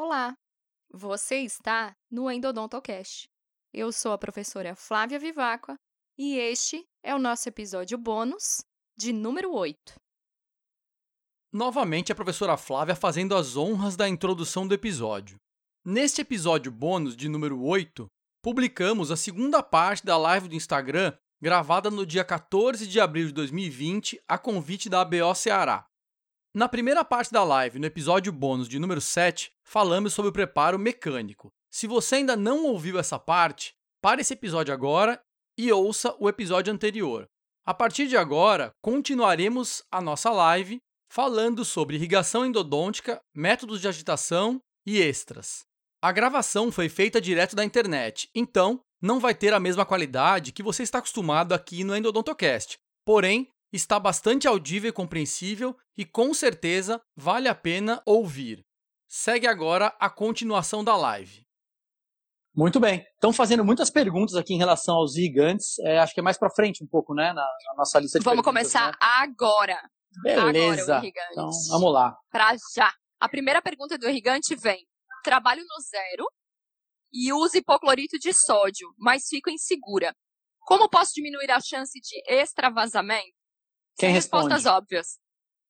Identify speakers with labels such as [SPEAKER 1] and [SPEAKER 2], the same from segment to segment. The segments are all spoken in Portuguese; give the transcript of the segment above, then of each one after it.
[SPEAKER 1] Olá! Você está no Endodontocast. Eu sou a professora Flávia Vivacqua e este é o nosso episódio bônus de número 8.
[SPEAKER 2] Novamente a professora Flávia fazendo as honras da introdução do episódio. Neste episódio bônus de número 8, publicamos a segunda parte da live do Instagram gravada no dia 14 de abril de 2020 a convite da ABO Ceará. Na primeira parte da live, no episódio bônus de número 7, falamos sobre o preparo mecânico. Se você ainda não ouviu essa parte, pare esse episódio agora e ouça o episódio anterior. A partir de agora, continuaremos a nossa live falando sobre irrigação endodôntica, métodos de agitação e extras. A gravação foi feita direto da internet, então não vai ter a mesma qualidade que você está acostumado aqui no Endodontocast. Porém, está bastante audível e compreensível e com certeza vale a pena ouvir. Segue agora a continuação da live.
[SPEAKER 3] Muito bem. Estão fazendo muitas perguntas aqui em relação aos gigantes. É, acho que é mais para frente um pouco, né, na, na nossa lista de
[SPEAKER 4] Vamos começar
[SPEAKER 3] né?
[SPEAKER 4] agora.
[SPEAKER 3] Beleza.
[SPEAKER 4] Agora o irrigante.
[SPEAKER 3] Então, vamos lá.
[SPEAKER 4] Pra já. A primeira pergunta do irrigante vem: trabalho no zero e uso hipoclorito de sódio, mas fico insegura. Como posso diminuir a chance de extravasamento?
[SPEAKER 3] Quem
[SPEAKER 4] Sem
[SPEAKER 3] responde?
[SPEAKER 4] respostas óbvias.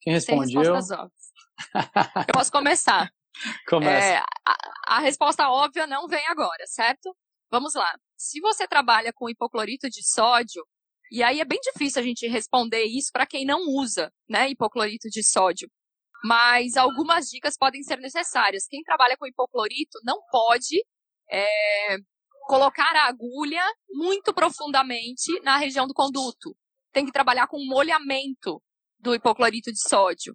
[SPEAKER 3] Quem
[SPEAKER 4] Sem
[SPEAKER 3] responde? Eu?
[SPEAKER 4] respostas óbvias. Eu posso começar.
[SPEAKER 3] Começa.
[SPEAKER 4] É, a, a resposta óbvia não vem agora, certo? Vamos lá. Se você trabalha com hipoclorito de sódio, e aí é bem difícil a gente responder isso para quem não usa, né, hipoclorito de sódio. Mas algumas dicas podem ser necessárias. Quem trabalha com hipoclorito não pode é, colocar a agulha muito profundamente na região do conduto. Tem que trabalhar com molhamento do hipoclorito de sódio.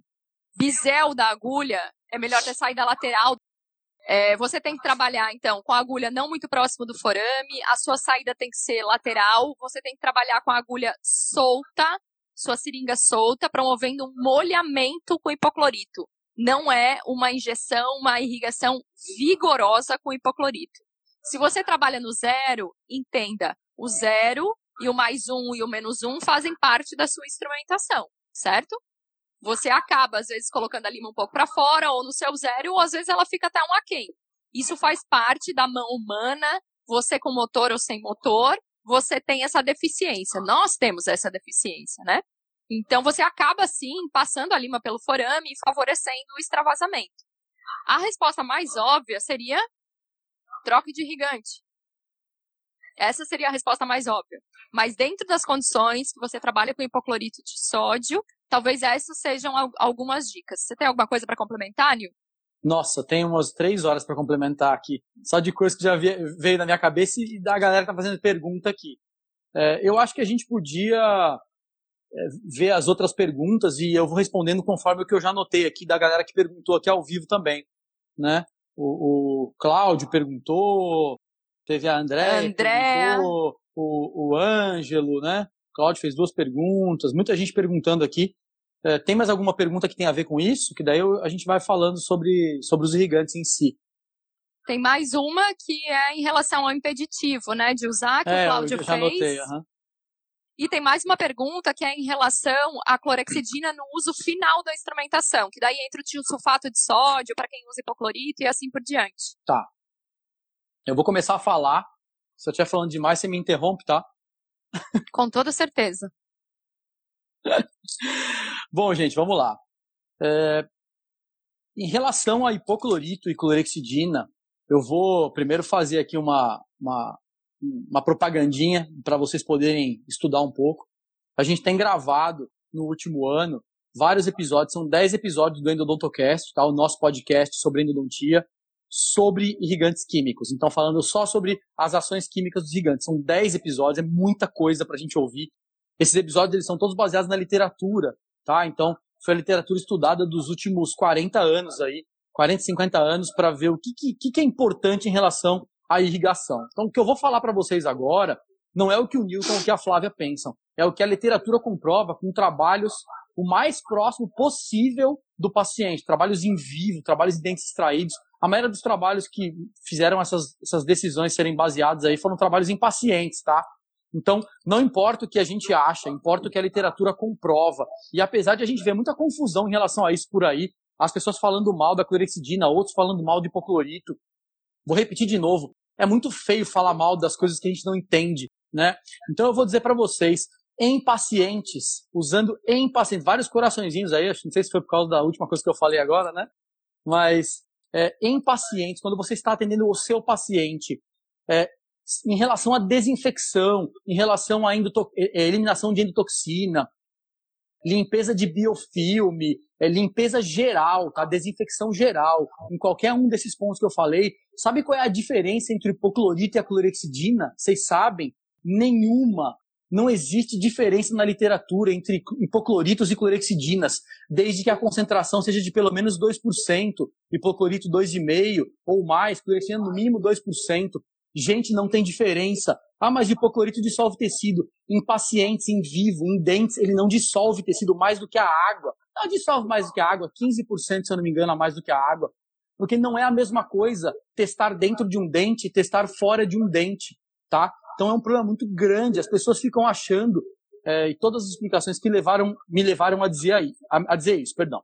[SPEAKER 4] Bisel da agulha é melhor ter saída lateral. É, você tem que trabalhar, então, com a agulha não muito próximo do forame, a sua saída tem que ser lateral, você tem que trabalhar com a agulha solta, sua seringa solta, promovendo um molhamento com hipoclorito. Não é uma injeção, uma irrigação vigorosa com hipoclorito. Se você trabalha no zero, entenda, o zero e o mais um e o menos um fazem parte da sua instrumentação, certo? Você acaba, às vezes, colocando a lima um pouco para fora, ou no seu zero, ou às vezes ela fica até um aquém. Isso faz parte da mão humana, você com motor ou sem motor, você tem essa deficiência. Nós temos essa deficiência, né? Então você acaba, sim, passando a lima pelo forame e favorecendo o extravasamento. A resposta mais óbvia seria troque de irrigante. Essa seria a resposta mais óbvia. Mas dentro das condições que você trabalha com hipoclorito de sódio, talvez essas sejam al- algumas dicas. Você tem alguma coisa para complementar, Nil?
[SPEAKER 3] Nossa, tem umas três horas para complementar aqui. Só de coisa que já veio na minha cabeça e da galera que tá fazendo pergunta aqui. É, eu acho que a gente podia é, ver as outras perguntas e eu vou respondendo conforme o que eu já anotei aqui da galera que perguntou aqui ao vivo também, né? O, o Cláudio perguntou, teve a Andréia,
[SPEAKER 4] Andréa.
[SPEAKER 3] perguntou, o, o Ângelo, né? O Cláudio fez duas perguntas, muita gente perguntando aqui. É, tem mais alguma pergunta que tem a ver com isso? Que daí eu- a gente vai falando sobre, sobre os irrigantes em si.
[SPEAKER 4] Tem mais uma que é em relação ao impeditivo, né? De usar, que o
[SPEAKER 3] É, eu
[SPEAKER 4] Cláudio fez.
[SPEAKER 3] aham.
[SPEAKER 4] E tem mais uma pergunta que é em relação à clorexidina no uso final da instrumentação, que daí entra o tiosulfato de sódio para quem usa hipoclorito e assim por diante.
[SPEAKER 3] Eu vou começar a falar. Se eu estiver falando demais, você me interrompe, tá?
[SPEAKER 4] Com toda certeza.
[SPEAKER 3] Bom, gente, vamos lá. É, em relação a hipoclorito e clorexidina, eu vou primeiro fazer aqui uma, uma, uma propagandinha para vocês poderem estudar um pouco. A gente tem gravado no último ano vários episódios, são 10 episódios do Endodontocast, tá? o nosso podcast sobre endodontia, sobre irrigantes químicos. Então, falando só sobre as ações químicas dos irrigantes. São 10 episódios, é muita coisa para a gente ouvir. Esses episódios eles são todos baseados na literatura, tá? Então, foi a literatura estudada dos últimos 40 anos aí, 40, 50 anos, para ver o que, que, que é importante em relação à irrigação. Então, o que eu vou falar para vocês agora não é o que o Newton ou que a Flávia pensam, é o que a literatura comprova com trabalhos o mais próximo possível do paciente, trabalhos em vivo, trabalhos de dentes extraídos. A maioria dos trabalhos que fizeram essas, essas decisões serem baseadas aí foram trabalhos em pacientes, tá? Então, não importa o que a gente acha, importa o que a literatura comprova. E apesar de a gente ver muita confusão em relação a isso por aí, as pessoas falando mal da clorexidina, outros falando mal do hipoclorito. Vou repetir de novo. É muito feio falar mal das coisas que a gente não entende, né? Então eu vou dizer para vocês, em pacientes, usando em pacientes, vários coraçõezinhos aí, não sei se foi por causa da última coisa que eu falei agora, né? Mas é, em pacientes, quando você está atendendo o seu paciente, é, em relação à desinfecção, em relação à eliminação de endotoxina, limpeza de biofilme, é, limpeza geral, tá? Desinfecção geral, em qualquer um desses pontos que eu falei. Sabe qual é a diferença entre o hipoclorito e a clorexidina? Vocês sabem? Nenhuma. Não existe diferença na literatura entre hipocloritos e clorexidinas, desde que a concentração seja de pelo menos 2%, hipoclorito 2,5% ou mais, clorexidina no mínimo 2%. Gente, não tem diferença. Ah, mas hipoclorito dissolve tecido. Em pacientes, em vivo, em dentes, ele não dissolve tecido mais do que a água. Não dissolve mais do que a água, 15%, se eu não me engano, a mais do que a água. Porque não é a mesma coisa testar dentro de um dente e testar fora de um dente, tá? Então é um problema muito grande. As pessoas ficam achando, é, e todas as explicações que levaram, me levaram a dizer, aí, a, a dizer isso, perdão.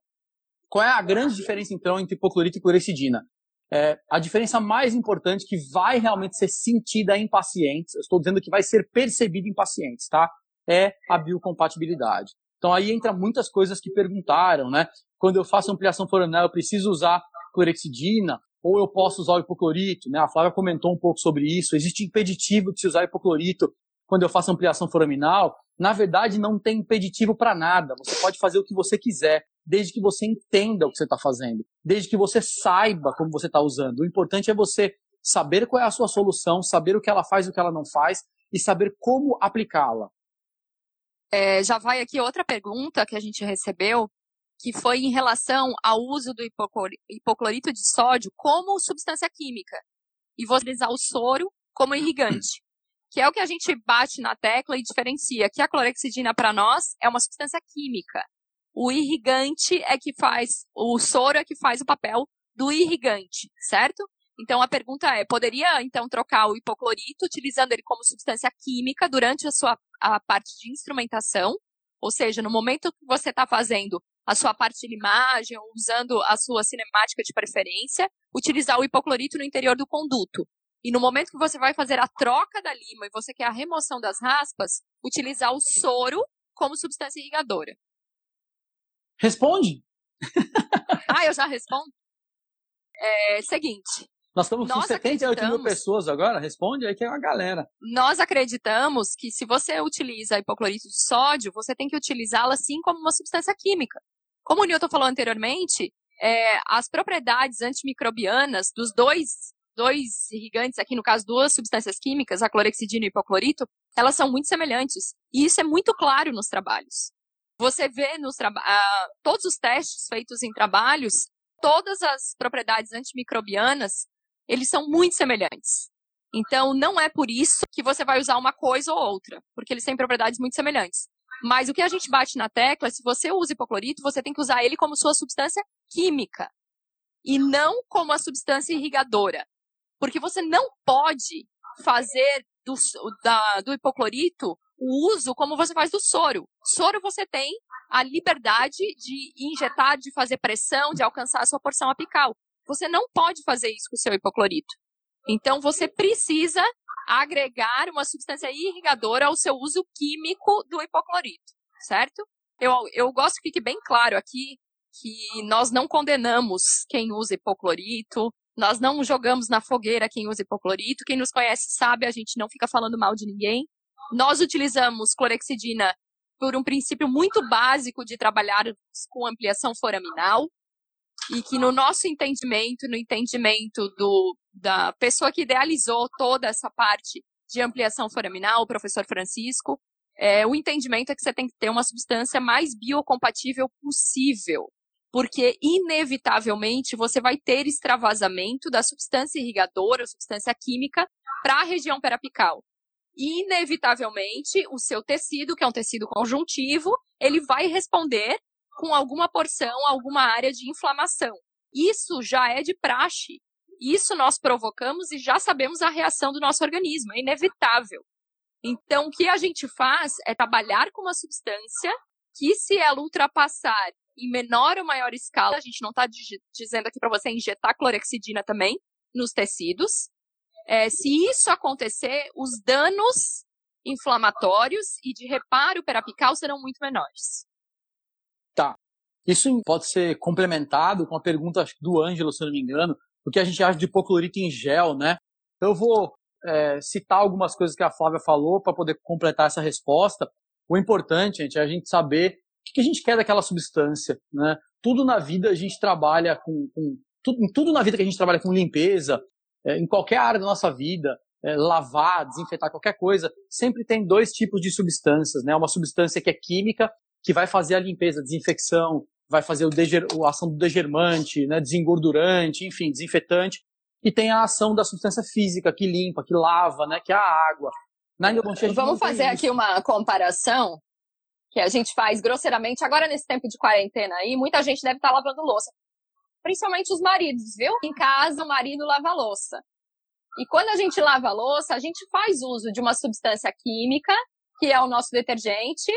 [SPEAKER 3] Qual é a grande diferença, então, entre hipoclorito e clorexidina? É, a diferença mais importante que vai realmente ser sentida em pacientes, eu estou dizendo que vai ser percebida em pacientes, tá? É a biocompatibilidade. Então aí entra muitas coisas que perguntaram, né? Quando eu faço ampliação foraminal, eu preciso usar clorexidina ou eu posso usar o hipoclorito, né? A Flávia comentou um pouco sobre isso. Existe impeditivo de se usar hipoclorito quando eu faço ampliação foraminal. Na verdade, não tem impeditivo para nada. Você pode fazer o que você quiser desde que você entenda o que você está fazendo, desde que você saiba como você está usando. O importante é você saber qual é a sua solução, saber o que ela faz e o que ela não faz e saber como aplicá-la.
[SPEAKER 4] É, já vai aqui outra pergunta que a gente recebeu, que foi em relação ao uso do hipoclorito de sódio como substância química e você utilizar o soro como irrigante, que é o que a gente bate na tecla e diferencia, que a clorexidina para nós é uma substância química o irrigante é que faz, o soro é que faz o papel do irrigante, certo? Então a pergunta é: poderia então trocar o hipoclorito utilizando ele como substância química durante a sua a parte de instrumentação? Ou seja, no momento que você está fazendo a sua parte de limagem, usando a sua cinemática de preferência, utilizar o hipoclorito no interior do conduto. E no momento que você vai fazer a troca da lima e você quer a remoção das raspas, utilizar o soro como substância irrigadora.
[SPEAKER 3] Responde.
[SPEAKER 4] ah, eu já respondo? É seguinte.
[SPEAKER 3] Nós estamos com 78 mil pessoas agora. Responde aí que é uma galera.
[SPEAKER 4] Nós acreditamos que se você utiliza hipoclorito de sódio, você tem que utilizá-la assim como uma substância química. Como o Newton falou anteriormente, é, as propriedades antimicrobianas dos dois, dois irrigantes, aqui no caso duas substâncias químicas, a clorexidina e o hipoclorito, elas são muito semelhantes. E isso é muito claro nos trabalhos. Você vê nos uh, todos os testes feitos em trabalhos, todas as propriedades antimicrobianas, eles são muito semelhantes. Então, não é por isso que você vai usar uma coisa ou outra, porque eles têm propriedades muito semelhantes. Mas o que a gente bate na tecla é se você usa hipoclorito, você tem que usar ele como sua substância química e não como a substância irrigadora. Porque você não pode fazer do, da, do hipoclorito o uso como você faz do soro. Soro você tem a liberdade de injetar, de fazer pressão, de alcançar a sua porção apical. Você não pode fazer isso com o seu hipoclorito. Então você precisa agregar uma substância irrigadora ao seu uso químico do hipoclorito, certo? Eu, eu gosto que fique bem claro aqui que nós não condenamos quem usa hipoclorito, nós não jogamos na fogueira quem usa hipoclorito. Quem nos conhece sabe, a gente não fica falando mal de ninguém. Nós utilizamos clorexidina por um princípio muito básico de trabalhar com ampliação foraminal e que no nosso entendimento, no entendimento do, da pessoa que idealizou toda essa parte de ampliação foraminal, o professor Francisco, é, o entendimento é que você tem que ter uma substância mais biocompatível possível, porque inevitavelmente você vai ter extravasamento da substância irrigadora, substância química, para a região perapical inevitavelmente o seu tecido, que é um tecido conjuntivo, ele vai responder com alguma porção, alguma área de inflamação. Isso já é de praxe. Isso nós provocamos e já sabemos a reação do nosso organismo, é inevitável. Então, o que a gente faz é trabalhar com uma substância que, se ela ultrapassar em menor ou maior escala. A gente não está dizendo aqui para você injetar clorexidina também nos tecidos. É, se isso acontecer, os danos inflamatórios e de reparo perapical serão muito menores.
[SPEAKER 3] Tá. Isso pode ser complementado com a pergunta do Ângelo, se não me engano, o que a gente acha de hipoclorito em gel, né? Eu vou é, citar algumas coisas que a Flávia falou para poder completar essa resposta. O importante, gente, é a gente saber o que a gente quer daquela substância, né? Tudo na vida a gente trabalha com, com tudo, tudo na vida que a gente trabalha com limpeza, é, em qualquer área da nossa vida, é, lavar, desinfetar qualquer coisa, sempre tem dois tipos de substâncias, né? Uma substância que é química, que vai fazer a limpeza, a desinfecção, vai fazer o deger, a ação do degermante, né? Desengordurante, enfim, desinfetante. E tem a ação da substância física que limpa, que lava, né? Que é a água.
[SPEAKER 4] Na Vamos fazer aqui uma comparação que a gente faz grosseiramente agora nesse tempo de quarentena aí, muita gente deve estar lavando louça. Principalmente os maridos, viu? Em casa o marido lava louça. E quando a gente lava a louça, a gente faz uso de uma substância química, que é o nosso detergente.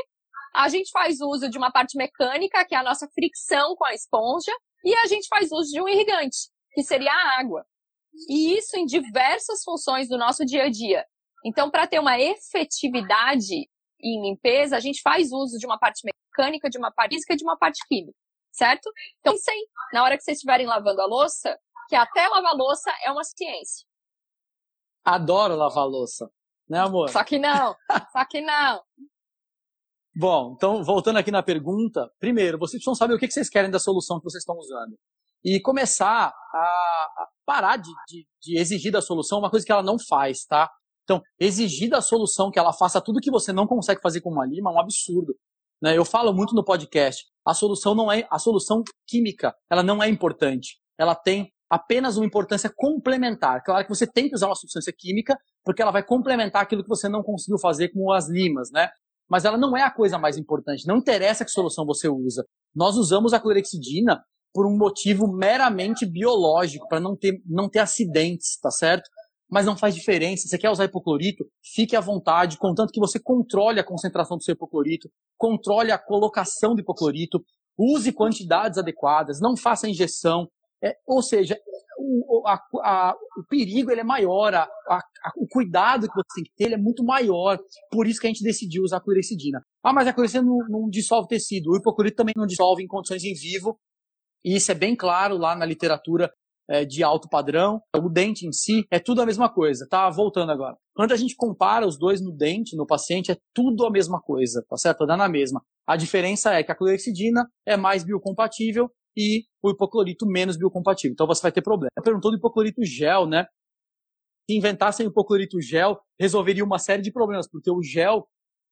[SPEAKER 4] A gente faz uso de uma parte mecânica, que é a nossa fricção com a esponja. E a gente faz uso de um irrigante, que seria a água. E isso em diversas funções do nosso dia a dia. Então, para ter uma efetividade em limpeza, a gente faz uso de uma parte mecânica, de uma parte física e de uma parte química, certo? Então, sei, na hora que vocês estiverem lavando a louça, que até lavar louça é uma ciência.
[SPEAKER 3] Adoro lavar louça, né, amor?
[SPEAKER 4] Só que não, só que não.
[SPEAKER 3] Bom, então, voltando aqui na pergunta, primeiro, vocês precisam saber o que vocês querem da solução que vocês estão usando. E começar a parar de, de, de exigir da solução uma coisa que ela não faz, tá? Então, exigir da solução que ela faça tudo que você não consegue fazer com uma lima é um absurdo. Né? Eu falo muito no podcast, a solução não é a solução química, ela não é importante. Ela tem apenas uma importância complementar. Claro que você tem que usar uma substância química, porque ela vai complementar aquilo que você não conseguiu fazer com as limas, né? Mas ela não é a coisa mais importante. Não interessa que solução você usa. Nós usamos a clorexidina por um motivo meramente biológico, para não ter, não ter acidentes, tá certo? mas não faz diferença. Você quer usar hipoclorito? Fique à vontade, contanto que você controle a concentração do seu hipoclorito, controle a colocação do hipoclorito, use quantidades adequadas, não faça injeção. É, ou seja, o, a, a, o perigo ele é maior, a, o cuidado que você tem que ter é muito maior. Por isso que a gente decidiu usar a cloricidina. Ah, mas a cloricidina não, não dissolve tecido. O hipoclorito também não dissolve em condições em vivo. E isso é bem claro lá na literatura é, de alto padrão, o dente em si, é tudo a mesma coisa, tá? Voltando agora. Quando a gente compara os dois no dente, no paciente, é tudo a mesma coisa, tá certo? Dá na mesma. A diferença é que a clorexidina é mais biocompatível e o hipoclorito menos biocompatível. Então você vai ter problema. Perguntou do hipoclorito gel, né? Se inventassem o hipoclorito gel, resolveria uma série de problemas, porque o gel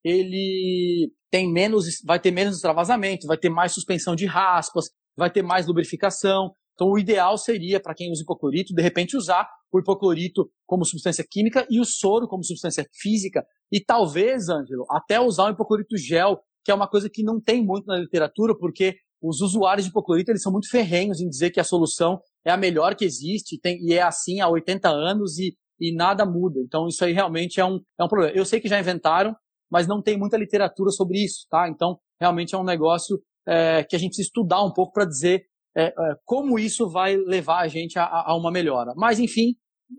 [SPEAKER 3] ele tem menos, vai ter menos extravasamento, vai ter mais suspensão de raspas, vai ter mais lubrificação. Então, o ideal seria, para quem usa hipoclorito, de repente usar o hipoclorito como substância química e o soro como substância física. E talvez, Ângelo, até usar o hipoclorito gel, que é uma coisa que não tem muito na literatura, porque os usuários de hipoclorito eles são muito ferrenhos em dizer que a solução é a melhor que existe tem, e é assim há 80 anos e, e nada muda. Então, isso aí realmente é um, é um problema. Eu sei que já inventaram, mas não tem muita literatura sobre isso, tá? Então, realmente é um negócio é, que a gente precisa estudar um pouco para dizer é, é, como isso vai levar a gente a, a uma melhora. Mas, enfim,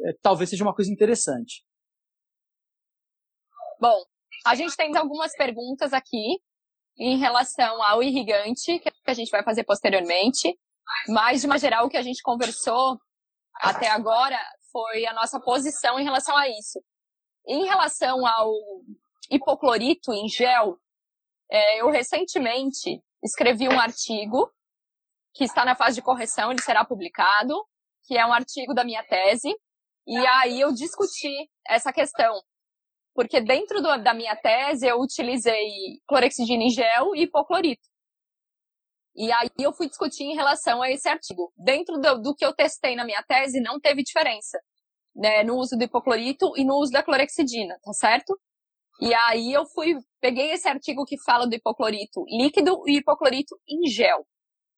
[SPEAKER 3] é, talvez seja uma coisa interessante.
[SPEAKER 4] Bom, a gente tem algumas perguntas aqui em relação ao irrigante, que a gente vai fazer posteriormente. Mas, de uma geral, o que a gente conversou até agora foi a nossa posição em relação a isso. Em relação ao hipoclorito em gel, é, eu recentemente escrevi um artigo que está na fase de correção, ele será publicado, que é um artigo da minha tese. E aí eu discuti essa questão. Porque dentro do, da minha tese eu utilizei clorexidina em gel e hipoclorito. E aí eu fui discutir em relação a esse artigo. Dentro do, do que eu testei na minha tese, não teve diferença. Né, no uso do hipoclorito e no uso da clorexidina, tá certo? E aí eu fui, peguei esse artigo que fala do hipoclorito líquido e hipoclorito em gel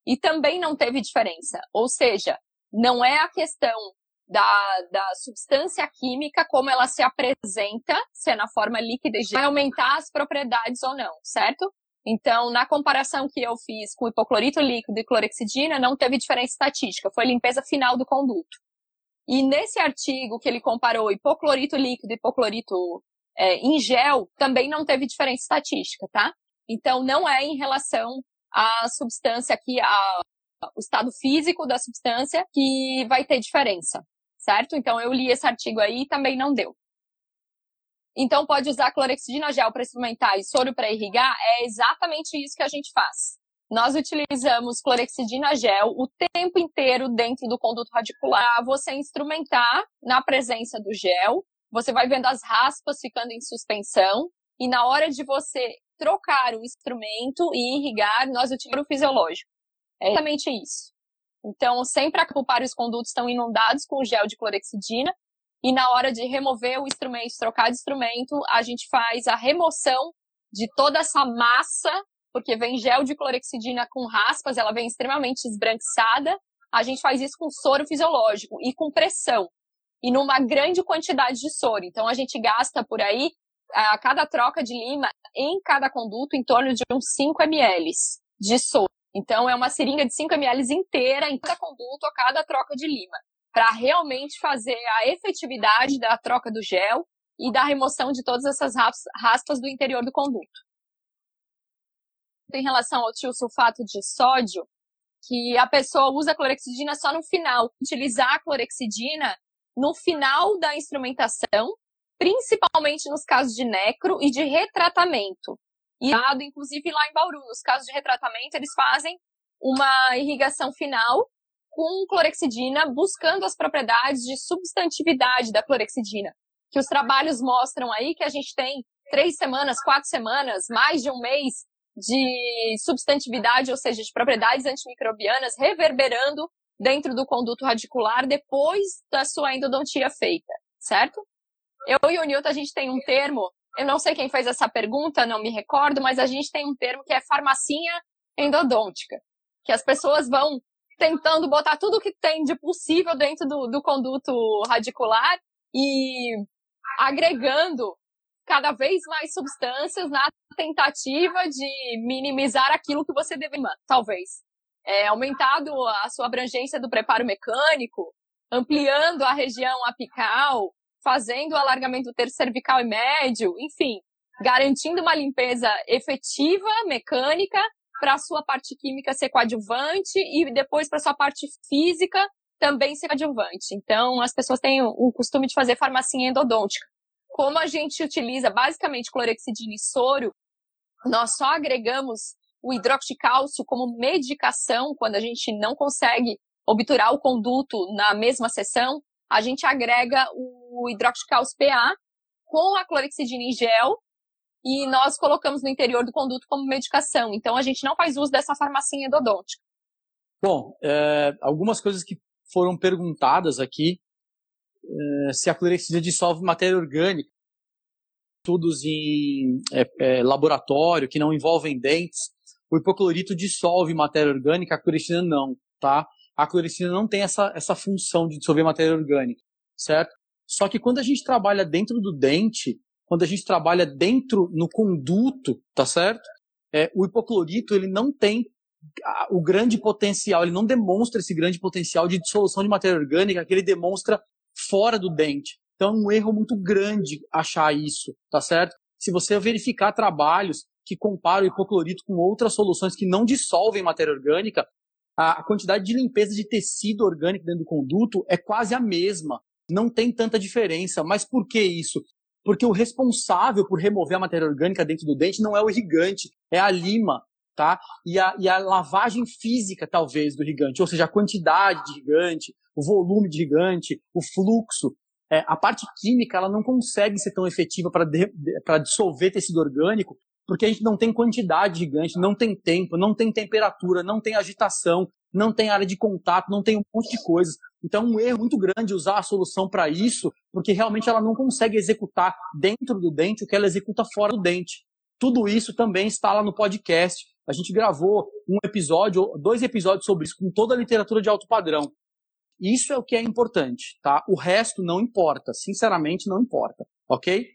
[SPEAKER 4] e também não teve diferença. Ou seja, não é a questão da, da substância química, como ela se apresenta, se é na forma líquida e vai aumentar as propriedades ou não, certo? Então, na comparação que eu fiz com hipoclorito líquido e clorexidina, não teve diferença estatística, foi limpeza final do conduto. E nesse artigo que ele comparou hipoclorito líquido e hipoclorito é, em gel, também não teve diferença estatística, tá? Então, não é em relação à substância aqui, a, o estado físico da substância que vai ter diferença, certo? Então, eu li esse artigo aí e também não deu. Então, pode usar clorexidina gel para experimentar e soro para irrigar? É exatamente isso que a gente faz. Nós utilizamos clorexidina gel o tempo inteiro dentro do conduto radicular. Você instrumentar na presença do gel, você vai vendo as raspas ficando em suspensão, e na hora de você trocar o instrumento e irrigar, nós utilizamos o fisiológico. É exatamente isso. Então, sempre a e os condutos estão inundados com gel de clorexidina, e na hora de remover o instrumento, trocar de instrumento, a gente faz a remoção de toda essa massa, porque vem gel de clorexidina com raspas, ela vem extremamente esbranquiçada. A gente faz isso com soro fisiológico e com pressão. E numa grande quantidade de soro. Então a gente gasta por aí, a cada troca de lima, em cada conduto, em torno de uns 5 ml de soro. Então é uma seringa de 5 ml inteira em cada conduto a cada troca de lima para realmente fazer a efetividade da troca do gel e da remoção de todas essas raspas do interior do conduto. Em relação ao tiosulfato de sódio, que a pessoa usa a clorexidina só no final. Utilizar a clorexidina no final da instrumentação, principalmente nos casos de necro e de retratamento. E, inclusive, lá em Bauru, nos casos de retratamento, eles fazem uma irrigação final com clorexidina, buscando as propriedades de substantividade da clorexidina. Que os trabalhos mostram aí que a gente tem três semanas, quatro semanas, mais de um mês de substantividade, ou seja, de propriedades antimicrobianas reverberando dentro do conduto radicular depois da sua endodontia feita, certo? Eu e o Newton, a gente tem um termo, eu não sei quem fez essa pergunta, não me recordo, mas a gente tem um termo que é farmacinha endodôntica, que as pessoas vão tentando botar tudo que tem de possível dentro do, do conduto radicular e agregando cada vez mais substâncias na tentativa de minimizar aquilo que você deve, talvez. É, aumentado a sua abrangência do preparo mecânico, ampliando a região apical, fazendo o alargamento do terço cervical e médio, enfim, garantindo uma limpeza efetiva, mecânica, para a sua parte química ser coadjuvante e depois para a sua parte física também ser coadjuvante. Então, as pessoas têm o costume de fazer farmacinha endodôntica. Como a gente utiliza basicamente clorexidina e soro, nós só agregamos o hidróxido de cálcio como medicação quando a gente não consegue obturar o conduto na mesma sessão, a gente agrega o cálcio PA com a clorexidina em gel e nós colocamos no interior do conduto como medicação. Então, a gente não faz uso dessa farmacinha endodôntica.
[SPEAKER 3] Bom, é, algumas coisas que foram perguntadas aqui, é, se a clorexidina dissolve matéria orgânica, estudos em é, laboratório que não envolvem dentes, o hipoclorito dissolve matéria orgânica, a clorexidina não, tá? A clorexidina não tem essa, essa função de dissolver matéria orgânica, certo? Só que quando a gente trabalha dentro do dente, quando a gente trabalha dentro no conduto, tá certo? É, o hipoclorito ele não tem o grande potencial, ele não demonstra esse grande potencial de dissolução de matéria orgânica que ele demonstra fora do dente. Então é um erro muito grande achar isso, tá certo? Se você verificar trabalhos que comparam o hipoclorito com outras soluções que não dissolvem matéria orgânica, a quantidade de limpeza de tecido orgânico dentro do conduto é quase a mesma. Não tem tanta diferença. Mas por que isso? porque o responsável por remover a matéria orgânica dentro do dente não é o irrigante, é a lima, tá? E a, e a lavagem física, talvez, do irrigante, ou seja, a quantidade de irrigante, o volume de irrigante, o fluxo. É, a parte química, ela não consegue ser tão efetiva para dissolver tecido orgânico, porque a gente não tem quantidade de irrigante, não tem tempo, não tem temperatura, não tem agitação, não tem área de contato, não tem um monte de coisas. Então, é um erro muito grande usar a solução para isso, porque realmente ela não consegue executar dentro do dente o que ela executa fora do dente. Tudo isso também está lá no podcast. A gente gravou um episódio, dois episódios sobre isso, com toda a literatura de alto padrão. Isso é o que é importante, tá? O resto não importa, sinceramente não importa, ok?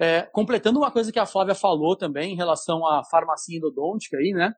[SPEAKER 3] É, completando uma coisa que a Flávia falou também em relação à farmacia endodôntica aí, né?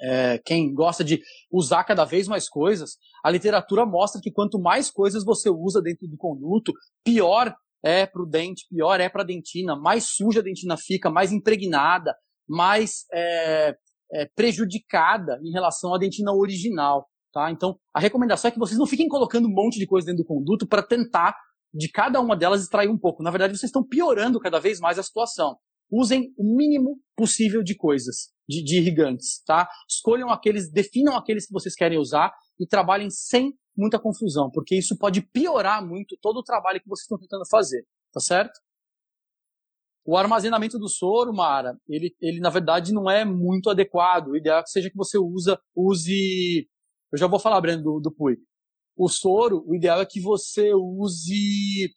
[SPEAKER 3] É, quem gosta de usar cada vez mais coisas, a literatura mostra que quanto mais coisas você usa dentro do conduto, pior é para o dente, pior é para a dentina, mais suja a dentina fica, mais impregnada, mais é, é, prejudicada em relação à dentina original. Tá? Então, a recomendação é que vocês não fiquem colocando um monte de coisa dentro do conduto para tentar de cada uma delas extrair um pouco. Na verdade, vocês estão piorando cada vez mais a situação. Usem o mínimo possível de coisas, de, de irrigantes, tá? Escolham aqueles, definam aqueles que vocês querem usar e trabalhem sem muita confusão, porque isso pode piorar muito todo o trabalho que vocês estão tentando fazer, tá certo? O armazenamento do soro, Mara, ele, ele na verdade não é muito adequado. O ideal é que seja que você usa, use. Eu já vou falar, Breno, do, do PUI. O soro, o ideal é que você use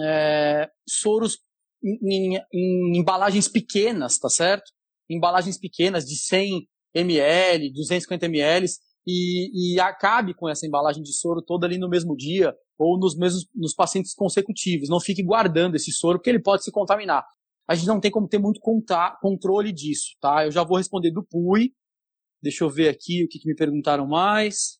[SPEAKER 3] é, soros em, em, em, embalagens pequenas, tá certo? Embalagens pequenas de 100 ml, 250 ml, e, e acabe com essa embalagem de soro toda ali no mesmo dia ou nos mesmos nos pacientes consecutivos. Não fique guardando esse soro porque ele pode se contaminar. A gente não tem como ter muito contar, controle disso, tá? Eu já vou responder do PUI. Deixa eu ver aqui o que, que me perguntaram mais.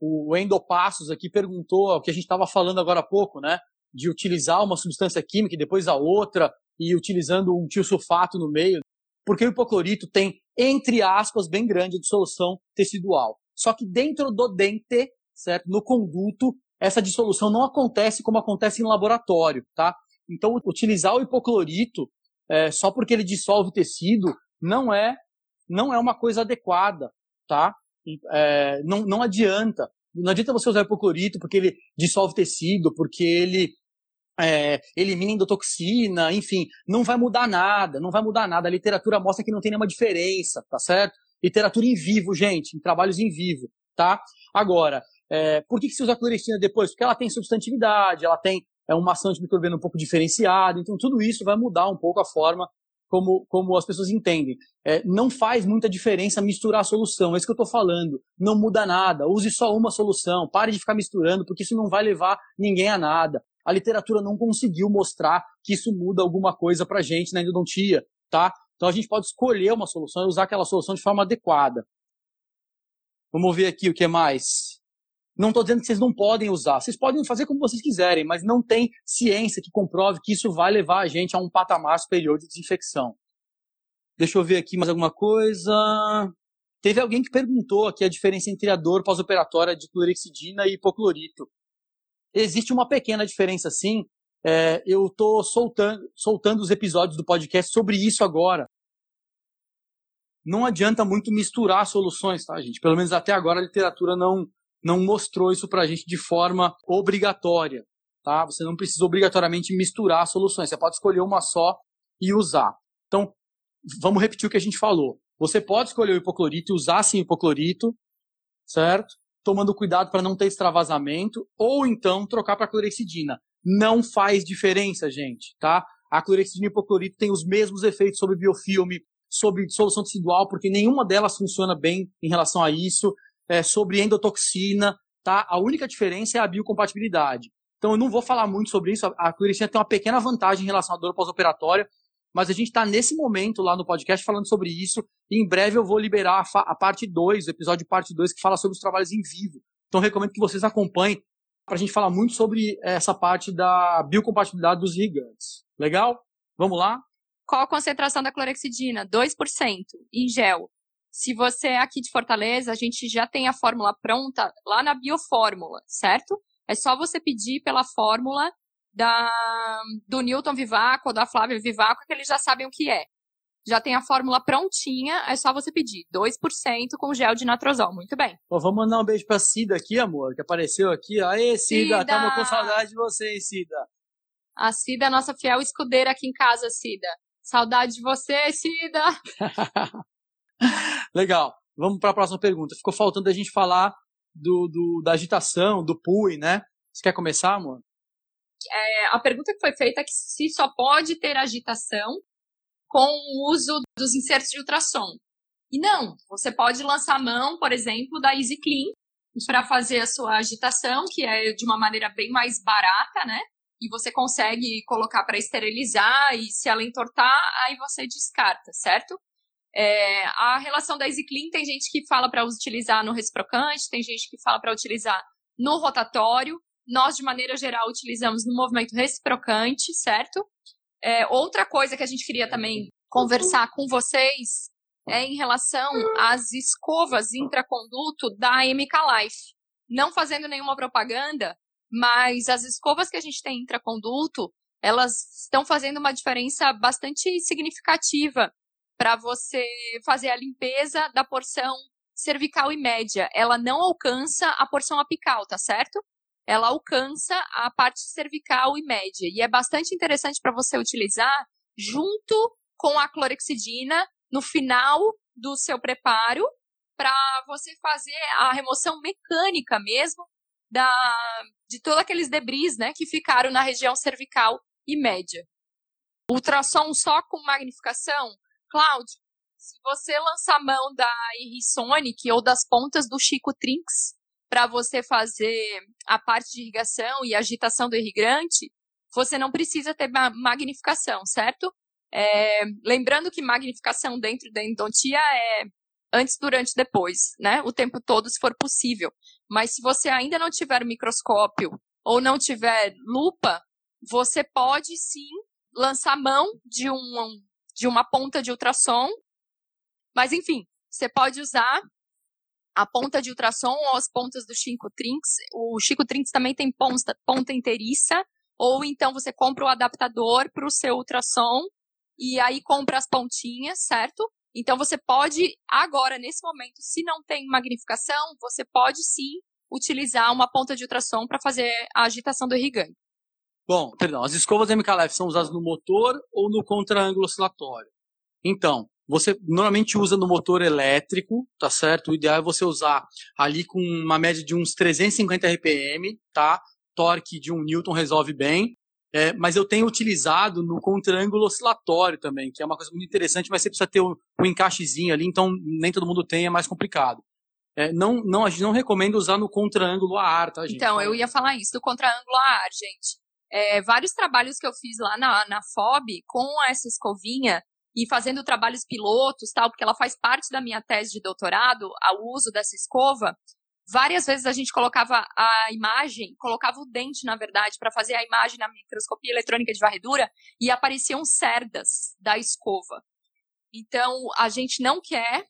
[SPEAKER 3] O Endopassos aqui perguntou o que a gente estava falando agora há pouco, né? De utilizar uma substância química e depois a outra e utilizando um tiosulfato no meio. Porque o hipoclorito tem, entre aspas, bem grande de solução tecidual. Só que dentro do dente, certo? No conduto, essa dissolução não acontece como acontece em laboratório, tá? Então, utilizar o hipoclorito é, só porque ele dissolve tecido não é não é uma coisa adequada, tá? É, não, não adianta. Não adianta você usar hipoclorito porque ele dissolve tecido, porque ele é, elimina endotoxina, enfim, não vai mudar nada, não vai mudar nada. A literatura mostra que não tem nenhuma diferença, tá certo? Literatura em vivo, gente, em trabalhos em vivo, tá? Agora, é, por que, que se usa clorestina depois? Porque ela tem substantividade, ela tem é uma ação antimicrobiana um pouco diferenciada, então tudo isso vai mudar um pouco a forma como, como as pessoas entendem. É, não faz muita diferença misturar a solução, é isso que eu estou falando. Não muda nada, use só uma solução, pare de ficar misturando, porque isso não vai levar ninguém a nada. A literatura não conseguiu mostrar que isso muda alguma coisa para gente na endodontia, tá? Então a gente pode escolher uma solução e usar aquela solução de forma adequada. Vamos ver aqui o que mais. Não estou dizendo que vocês não podem usar. Vocês podem fazer como vocês quiserem, mas não tem ciência que comprove que isso vai levar a gente a um patamar superior de desinfecção. Deixa eu ver aqui mais alguma coisa. Teve alguém que perguntou aqui a diferença entre a dor pós-operatória de clorexidina e hipoclorito. Existe uma pequena diferença, sim. É, eu estou soltando, soltando os episódios do podcast sobre isso agora. Não adianta muito misturar soluções, tá, gente? Pelo menos até agora a literatura não, não mostrou isso para a gente de forma obrigatória. Tá? Você não precisa obrigatoriamente misturar soluções. Você pode escolher uma só e usar. Então, vamos repetir o que a gente falou. Você pode escolher o hipoclorito e usar sim o hipoclorito, certo? Tomando cuidado para não ter extravasamento, ou então trocar para clorexidina. Não faz diferença, gente, tá? A clorexidina e hipoclorito têm os mesmos efeitos sobre biofilme, sobre solução tecidual, porque nenhuma delas funciona bem em relação a isso é, sobre endotoxina, tá? A única diferença é a biocompatibilidade. Então eu não vou falar muito sobre isso. A clorexina tem uma pequena vantagem em relação à dor pós-operatória, mas a gente está nesse momento lá no podcast falando sobre isso. E em breve eu vou liberar a, a parte 2, o episódio parte 2, que fala sobre os trabalhos em vivo. Então recomendo que vocês acompanhem para a gente falar muito sobre essa parte da biocompatibilidade dos irrigantes. Legal? Vamos lá?
[SPEAKER 4] Qual a concentração da clorexidina? 2% em gel. Se você é aqui de Fortaleza, a gente já tem a fórmula pronta lá na Biofórmula, certo? É só você pedir pela fórmula da, do Newton Vivaco ou da Flávia Vivaco, que eles já sabem o que é. Já tem a fórmula prontinha, é só você pedir 2% com gel de natrosol. Muito bem.
[SPEAKER 3] Pô, vamos mandar um beijo pra Cida aqui, amor, que apareceu aqui. Aê, Cida, Cida. tamo com saudade de você, hein, Cida.
[SPEAKER 4] A Cida é nossa fiel escudeira aqui em casa, Cida. Saudade de você, Cida.
[SPEAKER 3] Legal. Vamos para a próxima pergunta. Ficou faltando a gente falar do, do, da agitação, do PUI, né? Você quer começar, amor?
[SPEAKER 4] É, a pergunta que foi feita é que se só pode ter agitação com o uso dos insertos de ultrassom. E não, você pode lançar mão, por exemplo, da Easy Clean para fazer a sua agitação, que é de uma maneira bem mais barata, né? e você consegue colocar para esterilizar e se ela entortar, aí você descarta, certo? É, a relação da EasyClean tem gente que fala para utilizar no reciprocante, tem gente que fala para utilizar no rotatório. Nós, de maneira geral, utilizamos no movimento reciprocante, certo? É, outra coisa que a gente queria também conversar com vocês é em relação às escovas intraconduto da MK Life. Não fazendo nenhuma propaganda, mas as escovas que a gente tem intraconduto, elas estão fazendo uma diferença bastante significativa para você fazer a limpeza da porção cervical e média. Ela não alcança a porção apical, tá certo? Ela alcança a parte cervical e média. E é bastante interessante para você utilizar junto com a clorexidina no final do seu preparo para você fazer a remoção mecânica mesmo da, de todos aqueles debris né, que ficaram na região cervical e média. Ultrassom só com magnificação? Cláudio, se você lançar mão da Irrisonic ou das pontas do Chico Trinks para você fazer a parte de irrigação e agitação do irrigante, você não precisa ter magnificação, certo? É, lembrando que magnificação dentro da endodontia é antes, durante e depois, né? O tempo todo, se for possível. Mas se você ainda não tiver microscópio ou não tiver lupa, você pode sim lançar mão de, um, de uma ponta de ultrassom. Mas enfim, você pode usar a ponta de ultrassom ou as pontas do Chico Trinks. O Chico Trinks também tem ponta, ponta inteiriça. Ou então você compra o adaptador para o seu ultrassom e aí compra as pontinhas, certo? Então você pode, agora, nesse momento, se não tem magnificação, você pode sim utilizar uma ponta de ultrassom para fazer a agitação do irrigante.
[SPEAKER 3] Bom, perdão, as escovas MKLF são usadas no motor ou no contra-ângulo oscilatório? Então, você normalmente usa no motor elétrico, tá certo? O ideal é você usar ali com uma média de uns 350 RPM, tá? Torque de 1 Newton resolve bem. É, mas eu tenho utilizado no contra-ângulo oscilatório também, que é uma coisa muito interessante, mas você precisa ter um, um encaixezinho ali, então nem todo mundo tem, é mais complicado. É, não, não, a gente não recomenda usar no contra-ângulo a ar, tá, gente?
[SPEAKER 4] Então, eu ia falar isso, do contra-ângulo a ar, gente. É, vários trabalhos que eu fiz lá na, na FOB com essa escovinha e fazendo trabalhos pilotos, tal, porque ela faz parte da minha tese de doutorado, o uso dessa escova, Várias vezes a gente colocava a imagem, colocava o dente, na verdade, para fazer a imagem na microscopia eletrônica de varredura e apareciam cerdas da escova. Então, a gente não quer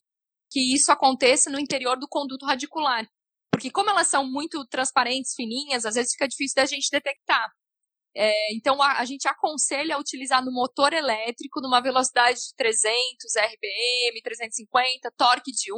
[SPEAKER 4] que isso aconteça no interior do conduto radicular. Porque como elas são muito transparentes, fininhas, às vezes fica difícil da gente detectar. É, então, a, a, gente aconselha a utilizar no motor elétrico numa velocidade de 300 RPM, 350, torque de 1,